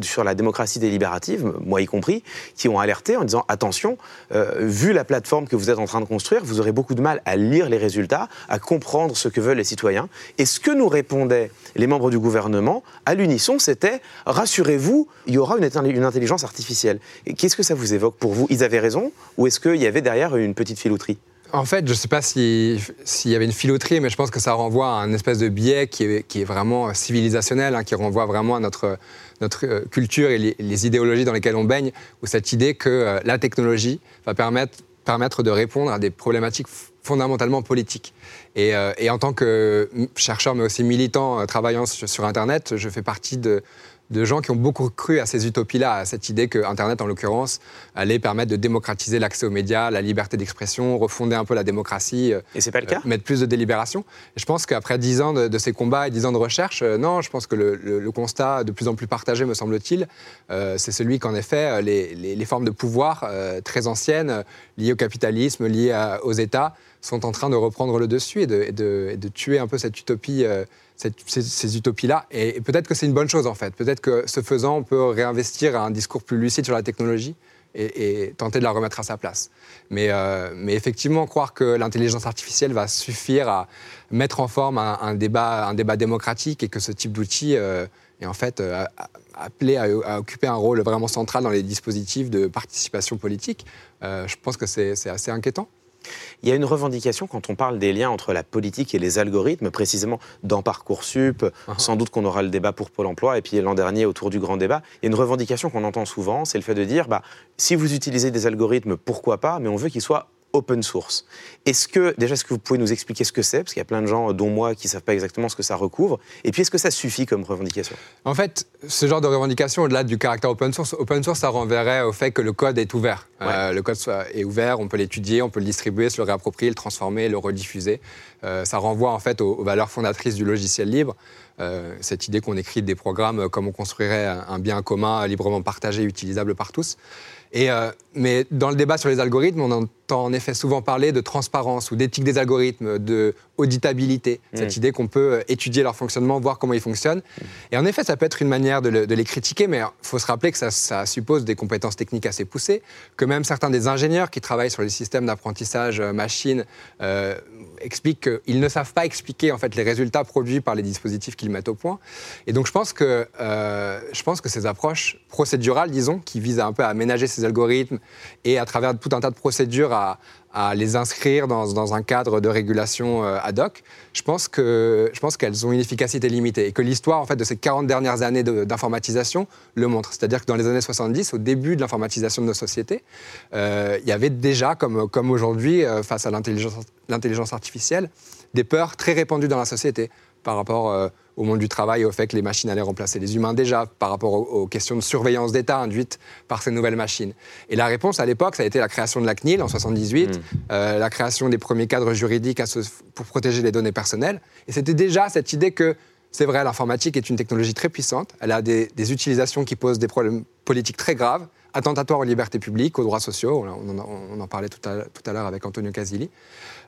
sur la démocratie délibérative, moi y compris, qui ont alerté en disant attention, euh, vu la plateforme que vous êtes en train de construire, vous aurez beaucoup de mal à lire les résultats, à comprendre ce que veulent les citoyens. Et ce que nous répondaient les membres du gouvernement, à l'unisson, c'était rassurez-vous, il y aura une, une intelligence artificielle. Qu'est-ce que ça vous évoque pour vous? Avaient raison ou est-ce qu'il y avait derrière une petite filouterie? En fait, je ne sais pas s'il y avait une filouterie, mais je pense que ça renvoie à un espèce de biais qui est, qui est vraiment civilisationnel, hein, qui renvoie vraiment à notre, notre euh, culture et les, idéologies dans lesquelles on baigne, où cette idée que euh, la technologie va permettre, permettre de répondre à des problématiques fondamentalement politiques. Euh, et en tant que chercheur, mais aussi militant travaillant sur Internet, je fais partie de, de gens qui ont beaucoup cru à ces utopies-là, à cette idée que Internet, en l'occurrence, allait permettre de démocratiser l'accès aux médias, la liberté d'expression, refonder un peu la démocratie. Euh, et c'est pas le cas euh, Mettre plus de délibération. Et je pense qu'après dix ans de, ces combats et dix ans de recherche, euh, non, je pense que le, constat de plus en plus partagé, me semble-t-il, c'est celui qu'en effet, les, formes de pouvoir très anciennes, liées au capitalisme, liées aux États, sont en train de reprendre le dessus et de, tuer un peu cette utopie ces, utopies-là. Et, peut-être que c'est une bonne chose, en fait. Peut-être que ce faisant, on peut réinvestir un discours plus lucide sur la technologie et, tenter de la remettre à sa place. Mais, euh, mais effectivement, croire que l'intelligence artificielle va suffire à mettre en forme un, débat, un débat démocratique et que ce type d'outil euh, est en fait euh, appelé à, occuper un rôle vraiment central dans les dispositifs de participation politique, je pense que c'est assez inquiétant. Il y a une revendication quand on parle des liens entre la politique et les algorithmes, précisément dans Parcoursup, uh-huh. sans doute qu'on aura le débat pour Pôle emploi, et puis l'an dernier autour du grand débat. Il y a une revendication qu'on entend souvent, c'est le fait de dire, bah, si vous utilisez des algorithmes, pourquoi pas, mais on veut qu'ils soient open source. Est-ce que, déjà, est-ce que vous pouvez nous expliquer ce que c'est? Parce qu'il y a plein de gens, dont moi, qui ne savent pas exactement ce que ça recouvre. Et puis, est-ce que ça suffit comme revendication? En fait, ce genre de revendication, au-delà du caractère open source, open source, ça renverrait au fait que le code est ouvert. Euh, le code est ouvert, on peut l'étudier, on peut le distribuer, se le réapproprier, le transformer, le rediffuser. Euh, ça renvoie en fait aux, valeurs fondatrices du logiciel libre. Euh, cette idée qu'on écrit des programmes comme on construirait un bien commun librement partagé, utilisable par tous. Et, mais dans le débat sur les algorithmes, on entend en effet souvent parler de transparence ou d'éthique des algorithmes, de auditabilité, cette mm. idée qu'on peut étudier leur fonctionnement, voir comment ils fonctionnent. Et en effet, ça peut être une manière de, les critiquer, mais il faut se rappeler que ça, ça, suppose des compétences techniques assez poussées, que même certains des ingénieurs qui travaillent sur les systèmes d'apprentissage machine euh, expliquent qu'ils ne savent pas expliquer en fait les résultats produits par les dispositifs qu'ils mettent au point. Et donc je pense que, euh, je pense que ces approches procédurales, disons, qui visent un peu à aménager ces algorithmes et à travers tout un tas de procédures à, à les inscrire dans, dans, un cadre de régulation euh, ad hoc, je pense qu'elles ont une efficacité limitée et que l'histoire en fait de ces 40 dernières années d'informatisation le montre. C'est-à-dire que dans les années 70, au début de l'informatisation de nos sociétés, euh, il y avait déjà, comme, comme aujourd'hui, euh, face à l'intelligence artificielle, des peurs très répandues dans la société par rapport au monde du travail, au fait que les machines allaient remplacer les humains déjà, par rapport aux, questions de surveillance d'État induites par ces nouvelles machines. Et la réponse à l'époque, ça a été la création de la CNIL en 78, mm. euh, la création des premiers cadres juridiques pour protéger les données personnelles. Et c'était déjà cette idée que c'est vrai, l'informatique est une technologie très puissante, elle a des, utilisations qui posent des problèmes politiques très graves, attentatoires aux libertés publiques, aux droits sociaux, on en, parlait tout à, l'heure avec Antonio Casilli.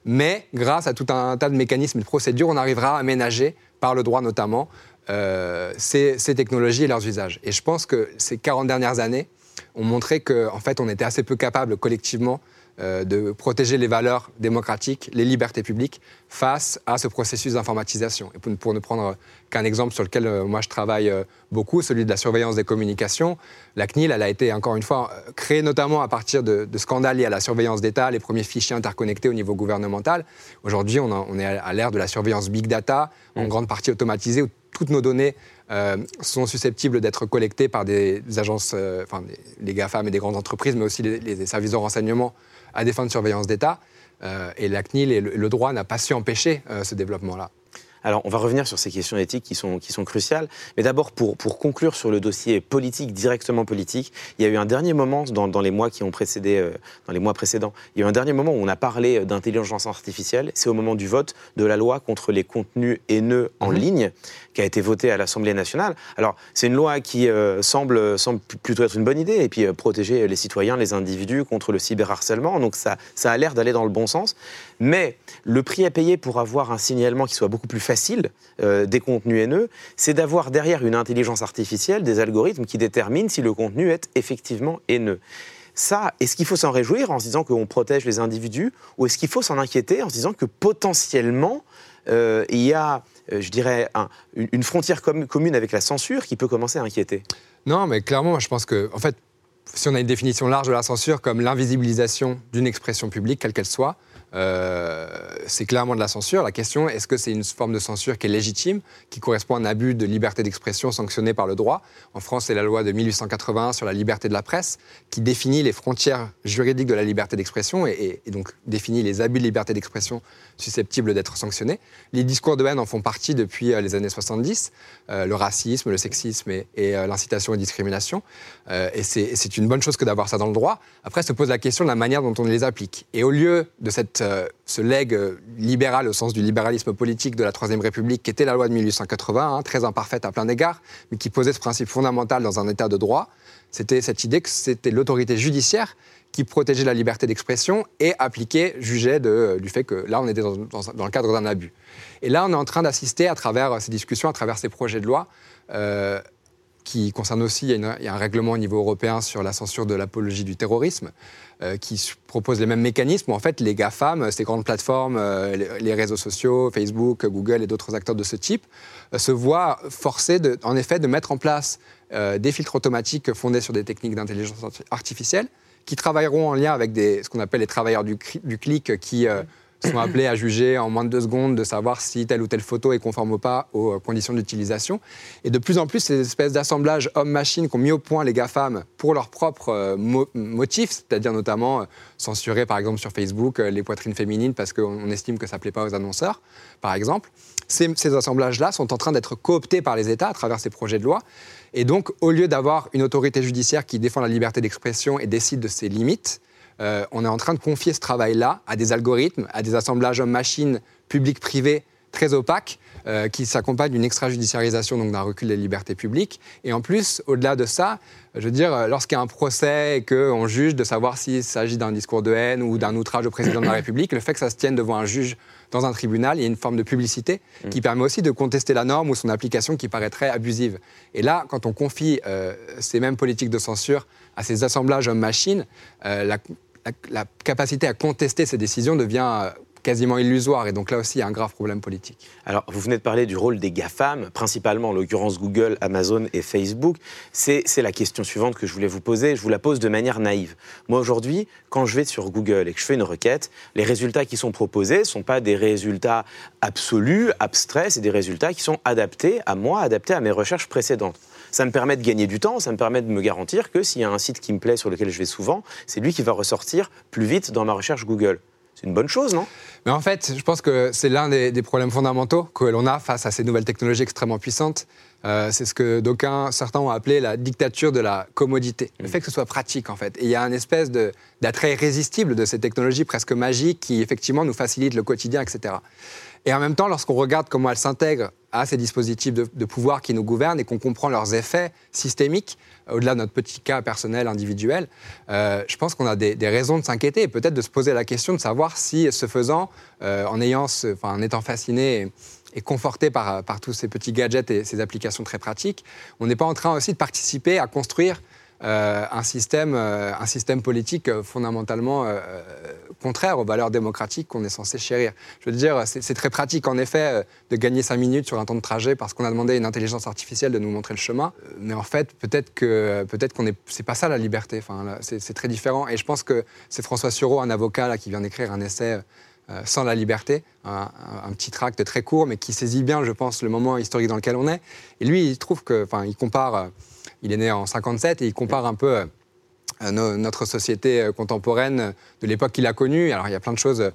Mais grâce à tout un tas de mécanismes et de procédures, on arrivera à aménager par le droit notamment, euh, ces, technologies et leurs usages. Et je pense que ces 40 dernières années ont montré qu'en en fait, on était assez peu capable collectivement euh, de protéger les valeurs démocratiques, les libertés publiques face à ce processus d'informatisation. Et pour, ne prendre qu'un exemple sur lequel euh, moi je travaille euh, beaucoup, celui de la surveillance des communications, la CNIL, elle a été encore une fois créée notamment à partir de, scandales liés à la surveillance d'État, les premiers fichiers interconnectés au niveau gouvernemental. Aujourd'hui, on, est à l'ère de la surveillance big data, en grande partie automatisée, où toutes nos données sont susceptibles d'être collectées par des agences, enfin les GAFAM et des grandes entreprises, mais aussi les, les services de renseignement à des fins de surveillance d'État. Euh, et la CNIL et le, droit n'a pas su empêcher euh, ce développement-là. Alors, on va revenir sur ces questions éthiques qui sont, qui sont cruciales. Mais d'abord, pour, pour conclure sur le dossier politique, directement politique, il y a eu un dernier moment dans, dans les mois qui ont précédé, euh, dans les mois précédents, il y a eu un dernier moment où on a parlé d'intelligence artificielle. C'est au moment du vote de la loi contre les contenus haineux en mhm. ligne qui a été votée à l'Assemblée nationale. Alors, c'est une loi qui euh, semble, semble plutôt être une bonne idée et puis euh, protéger les citoyens, les individus contre le cyberharcèlement. Donc, ça, ça a l'air d'aller dans le bon sens. Mais le prix à payer pour avoir un signalement qui soit beaucoup plus facile euh, des contenus haineux, c'est d'avoir derrière une intelligence artificielle des algorithmes qui déterminent si le contenu est effectivement haineux. Ça, est-ce qu'il faut s'en réjouir en se disant qu'on protège les individus ou est-ce qu'il faut s'en inquiéter en se disant que potentiellement euh, il y a, euh, je dirais, une frontière commune avec la censure qui peut commencer à inquiéter. Non, mais clairement, je pense que, en fait, si on a une définition large de la censure comme l'invisibilisation d'une expression publique, quelle qu'elle soit, euh, c'est clairement de la censure. La question, est-ce que c'est une forme de censure qui est légitime, qui correspond à un abus de liberté d'expression sanctionné par le droit? En France, c'est la loi de 1881 sur la liberté de la presse qui définit les frontières juridiques de la liberté d'expression et, donc définit les abus de liberté d'expression susceptibles d'être sanctionnés. Les discours de haine en font partie depuis euh, les années 70, euh, le racisme, le sexisme et, l'incitation à discrimination. et c'est une bonne chose que d'avoir ça dans le droit. Après, se pose la question de la manière dont on les applique. Et au lieu de cette euh, ce legs euh, libéral au sens du libéralisme politique de la Troisième République, qui était la loi de 1880, hein, très imparfaite à plein d'égards, mais qui posait ce principe fondamental dans un État de droit, c'était cette idée que c'était l'autorité judiciaire qui protégeait la liberté d'expression et appliquait, jugeait de, du fait que là, on était dans, le cadre d'un abus. Et là, on est en train d'assister à travers ces discussions, à travers ces projets de loi, euh, qui concerne aussi, il y, a un règlement au niveau européen sur la censure de l'apologie du terrorisme, euh, qui propose les mêmes mécanismes où en fait les GAFAM, ces grandes plateformes, euh, les, réseaux sociaux, Facebook, Google et d'autres acteurs de ce type, euh, se voient forcés en effet de mettre en place des filtres automatiques fondés sur des techniques d'intelligence artificielle qui travailleront en lien avec ce qu'on appelle les travailleurs du clic qui sont appelés à juger en moins de deux secondes de savoir si telle ou telle photo est conforme ou pas aux conditions d'utilisation. Et de plus en plus, ces espèces d'assemblages homme-machine qu'ont mis au point les GAFAM pour leurs propres euh, motifs, c'est-à-dire notamment euh, censurer par exemple sur Facebook les poitrines féminines parce qu'on estime que ça ne plaît pas aux annonceurs, par exemple. Ces, ces assemblages-là sont en train d'être cooptés par les États à travers ces projets de loi. Et donc, au lieu d'avoir une autorité judiciaire qui défend la liberté d'expression et décide de ses limites, euh, on est en train de confier ce travail-là à des algorithmes, à des assemblages hommes-machines publics-privés très opaques, euh, qui s'accompagnent d'une extrajudiciarisation, donc d'un recul des libertés publiques. Et en plus, au-delà de ça, je veux dire, lorsqu'il y a un procès et qu'on juge de savoir s'il s'agit d'un discours de haine ou d'un outrage au président de la République, le fait que ça se tienne devant un juge dans un tribunal, il y a une forme de publicité mm. qui permet aussi de contester la norme ou son application qui paraîtrait abusive. Et là, quand on confie euh, ces mêmes politiques de censure à ces assemblages hommes-machines, la, la, capacité à contester ces décisions devient euh, quasiment illusoire. Et donc là aussi, il y a un grave problème politique. Alors, vous venez de parler du rôle des GAFAM, principalement en l'occurrence Google, Amazon et Facebook. C'est la question suivante que je voulais vous poser. Je vous la pose de manière naïve. Moi, aujourd'hui, quand je vais sur Google et que je fais une requête, les résultats qui sont proposés ne sont pas des résultats absolus, abstraits, c'est des résultats qui sont adaptés à moi, adaptés à mes recherches précédentes. Ça me permet de gagner du temps, ça me permet de me garantir que s'il y a un site qui me plaît, sur lequel je vais souvent, c'est lui qui va ressortir plus vite dans ma recherche Google. C'est une bonne chose, non? Mais en fait, je pense que c'est l'un des, problèmes fondamentaux que l'on a face à ces nouvelles technologies extrêmement puissantes. Euh, c'est ce que d'aucuns, certains ont appelé la dictature de la commodité. Le mm. fait que ce soit pratique, en fait. Et il y a une espèce d'attrait irrésistible de ces technologies presque magiques qui, effectivement, nous facilitent le quotidien, etc. Et en même temps, lorsqu'on regarde comment elles s'intègrent à ces dispositifs de, pouvoir qui nous gouvernent et qu'on comprend leurs effets systémiques, au-delà de notre petit cas personnel, individuel, euh, je pense qu'on a des, raisons de s'inquiéter et peut-être de se poser la question de savoir si, ce faisant, euh, en, ayant en étant fasciné et, conforté par, par, tous ces petits gadgets et ces applications très pratiques, on n'est pas en train aussi de participer à construire euh, un, système, euh, un système politique euh, fondamentalement contraire aux valeurs démocratiques qu'on est censé chérir. Je veux dire, c'est très pratique en effet de gagner cinq minutes sur un temps de trajet parce qu'on a demandé à une intelligence artificielle de nous montrer le chemin. Mais en fait, peut-être que peut-être est, c'est pas ça la liberté. Enfin, c'est très différent. Et je pense que c'est François Sureau, un avocat qui vient d'écrire un essai. sans la liberté, un, un, petit tract très court, mais qui saisit bien, je pense, le moment historique dans lequel on est. Et lui, il trouve que, enfin, il compare il est né en 57 et il compare un peu euh, notre société euh, contemporaine de l'époque qu'il a connue. Alors il y a plein de choses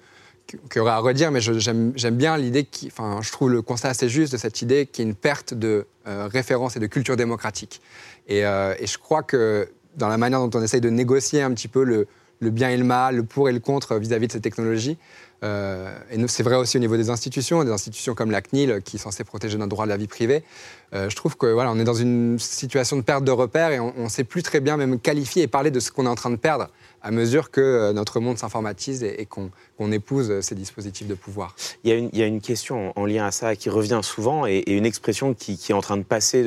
qu'il y aurait à redire, mais j'aime bien l'idée, enfin, je trouve le constat assez juste de cette idée qu'il y a une perte de euh, référence et de culture démocratique. Et, je crois que dans la manière dont on essaye de négocier un petit peu le bien et le mal, le pour et le contre vis-à-vis de ces technologies, euh, et c'est vrai aussi au niveau des institutions, des institutions comme la CNIL qui est censée protéger notre droit de la vie privée. Euh, je trouve que voilà, on est dans une situation de perte de repères et on ne sait plus très bien même qualifier et parler de ce qu'on est en train de perdre à mesure que euh, notre monde s'informatise et, qu'on épouse ces dispositifs de pouvoir. Il y, a une, il y, a une, question en lien à ça qui revient souvent et, une expression qui, est en train de passer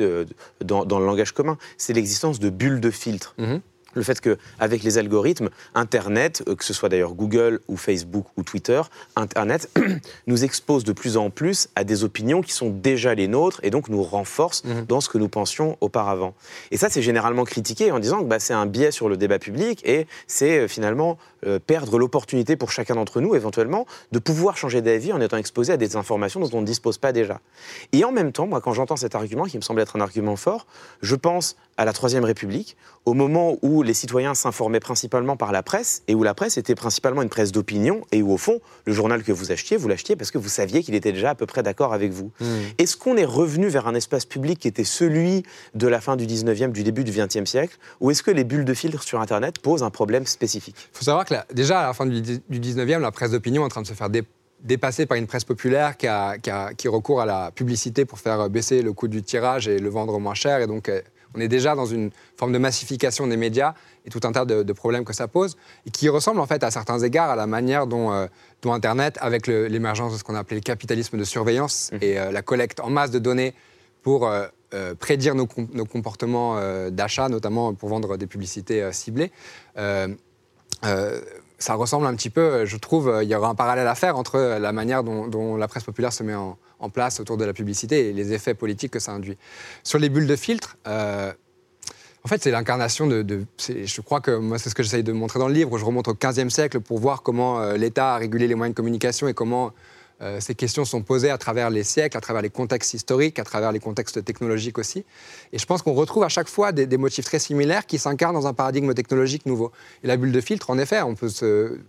dans, le langage commun, c'est l'existence de bulles de filtre. Mm-hmm le fait qu'avec les algorithmes, Internet, euh, que ce soit d'ailleurs Google ou Facebook ou Twitter, Internet nous expose de plus en plus à des opinions qui sont déjà les nôtres et donc nous renforce mhm. dans ce que nous pensions auparavant. Et ça, c'est généralement critiqué en disant que bah, c'est un biais sur le débat public et c'est euh, finalement euh, perdre l'opportunité pour chacun d'entre nous, éventuellement, de pouvoir changer d'avis en étant exposé à des informations dont on ne dispose pas déjà. Et en même temps, moi, quand j'entends cet argument, qui me semble être un argument fort, je pense à la Troisième République, au moment où les citoyens s'informaient principalement par la presse, et où la presse était principalement une presse d'opinion, et où au fond, le journal que vous achetiez, vous l'achetiez parce que vous saviez qu'il était déjà à peu près d'accord avec vous. Hmm. Est-ce qu'on est revenu vers un espace public qui était celui de la fin du 19e, du début du 20e siècle, ou est-ce que les bulles de filtre sur Internet posent un problème spécifique? Il faut savoir que déjà, à la fin du, 19e, la presse d'opinion est en train de se faire dépasser par une presse populaire qui, a, qui, recourt à la publicité pour faire baisser le coût du tirage et le vendre moins cher. Et donc, on est déjà dans une forme de massification des médias et tout un tas de, problèmes que ça pose, et qui ressemble en fait à certains égards à la manière dont, euh, Internet, avec l'émergence de ce qu'on a appelé le capitalisme de surveillance mmh. et euh, la collecte en masse de données pour euh, prédire nos, comportements d'achat, notamment pour vendre des publicités ciblées, ça ressemble un petit peu, je trouve, il y aura un parallèle à faire entre la manière dont la presse populaire se met en, place autour de la publicité et les effets politiques que ça induit. Sur les bulles de filtre, euh, En fait, c'est l'incarnation de. je crois que moi, c'est ce que j'essaye de montrer dans le livre. Je remonte au XVe siècle pour voir comment euh, l'État a régulé les moyens de communication et comment euh, ces questions sont posées à travers les siècles, à travers les contextes historiques, à travers les contextes technologiques aussi. Et je pense qu'on retrouve à chaque fois des, motifs très similaires qui s'incarnent dans un paradigme technologique nouveau. Et la bulle de filtre, en effet, on peut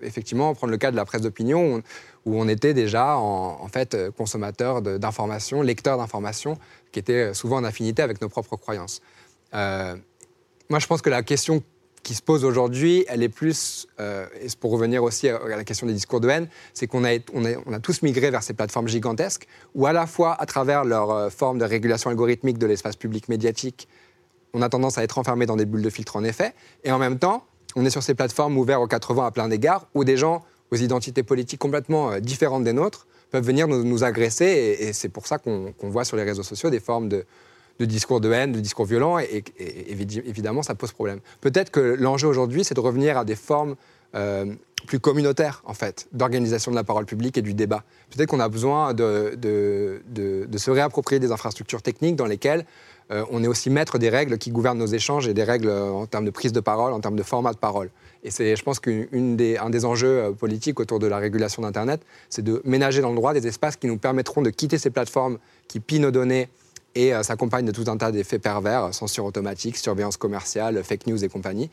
effectivement prendre le cas de la presse d'opinion où on était déjà en, fait consommateur d'informations, lecteur d'informations, qui étaient souvent en affinité avec nos propres croyances. Euh, moi, je pense que la question qui se pose aujourd'hui, elle est plus, euh, et pour revenir aussi à la question des discours de haine, c'est qu'on a, on a, tous migré vers ces plateformes gigantesques, où à la fois, à travers leur euh, forme de régulation algorithmique de l'espace public médiatique, on a tendance à être enfermé dans des bulles de filtre en effet, et en même temps, on est sur ces plateformes ouvertes aux 80 à plein d'égards, où des gens aux identités politiques complètement euh, différentes des nôtres peuvent venir nous, agresser, et, c'est pour ça qu'on voit sur les réseaux sociaux des formes de, de discours de haine, de discours violents, et, évidemment, ça pose problème. Peut-être que l'enjeu aujourd'hui, c'est de revenir à des formes euh, plus communautaires, en fait, d'organisation de la parole publique et du débat. Peut-être qu'on a besoin de, se réapproprier des infrastructures techniques dans lesquelles euh, on est aussi maître des règles qui gouvernent nos échanges et des règles euh, en termes de prise de parole, en termes de format de parole. Et c'est, je pense qu'un des, des enjeux politiques autour de la régulation d'Internet, c'est de ménager dans le droit des espaces qui nous permettront de quitter ces plateformes qui pillent nos données et euh, s'accompagne de tout un tas d'effets pervers, censure automatique, surveillance commerciale, fake news et compagnie,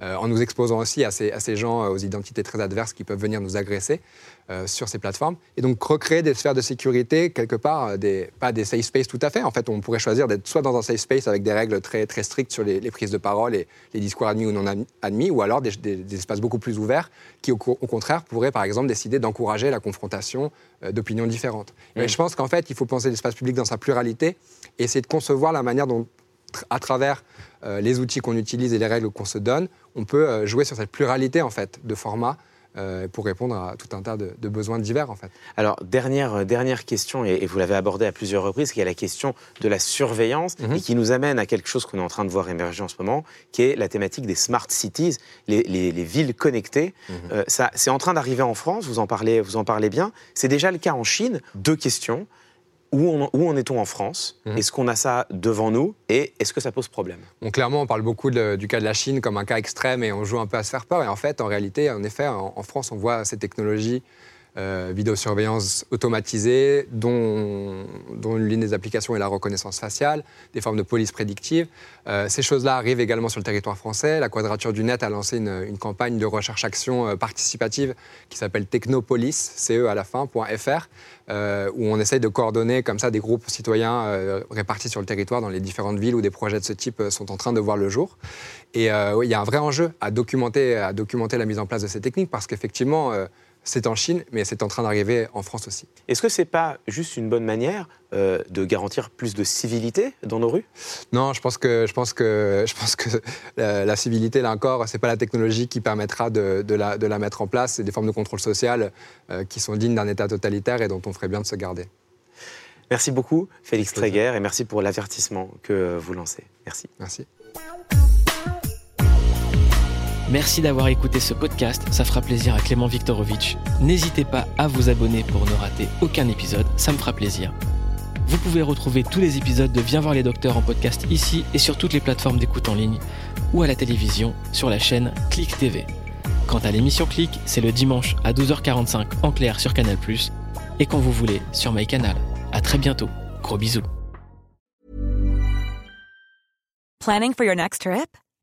euh, en nous exposant aussi à ces, à ces, gens euh, aux identités très adverses qui peuvent venir nous agresser sur ces plateformes. Et donc recréer des sphères de sécurité, quelque part, des, pas des safe spaces tout à fait. En fait, on pourrait choisir d'être soit dans un safe space avec des règles très, très strictes sur les, prises de parole et les discours admis ou non admis, ou alors des, des, espaces beaucoup plus ouverts qui, au, contraire, pourraient, par exemple, décider d'encourager la confrontation d'opinions différentes. Mais mmh. je pense qu'en fait, il faut penser l'espace public dans sa pluralité et essayer de concevoir la manière dont, à travers euh, les outils qu'on utilise et les règles qu'on se donne, on peut euh, jouer sur cette pluralité en fait de formats euh, pour répondre à tout un tas de, besoins divers en fait. Alors dernière dernière question et, vous l'avez abordé à plusieurs reprises, qui est la question de la surveillance mhm. et qui nous amène à quelque chose qu'on est en train de voir émerger en ce moment, qui est la thématique des smart cities, les, villes connectées. Mhm. ça c'est en train d'arriver en France. Vous en parlez vous en parlez bien. C'est déjà le cas en Chine. Deux questions où, en est-on en France? Mhm. Est-ce qu'on a ça devant nous? Et est-ce que ça pose problème? Clairement, on parle beaucoup du cas de la Chine comme un cas extrême et on joue un peu à se faire peur. Et en fait, en réalité, en effet, en France, on voit ces technologies euh, vidéosurveillance automatisée, dont, dont l'une des applications est la reconnaissance faciale, des formes de police prédictive. Euh, ces choses-là arrivent également sur le territoire français. La Quadrature du Net a lancé une, campagne de recherche-action euh, participative qui s'appelle Technopolis, CE à la fin, .fr, euh, où on essaye de coordonner comme ça des groupes citoyens répartis sur le territoire dans les différentes villes où des projets de ce type sont en train de voir le jour. Et il y a un vrai enjeu à documenter, à documenter la mise en place de ces techniques parce qu'effectivement, c'est en Chine, mais c'est en train d'arriver en France aussi. Est-ce que ce n'est pas juste une bonne manière euh, de garantir plus de civilité dans nos rues? Non, je pense que, je pense que, je pense que la, civilité, là encore, ce n'est pas la technologie qui permettra de, la, mettre en place. C'est des formes de contrôle social euh, qui sont dignes d'un État totalitaire et dont on ferait bien de se garder. Merci beaucoup, Félix Tréguer, et merci pour l'avertissement que vous lancez. Merci. Merci. Merci d'avoir écouté ce podcast, ça fera plaisir à Clément Viktorovitch. N'hésitez pas à vous abonner pour ne rater aucun épisode, ça me fera plaisir. Vous pouvez retrouver tous les épisodes de Viens voir les docteurs en podcast ici et sur toutes les plateformes d'écoute en ligne ou à la télévision sur la chaîne Click TV. Quant à l'émission Click, c'est le dimanche à 12h45 en clair sur Canal+, et quand vous voulez sur MyCanal. À très bientôt. Gros bisous. Planning for your next trip?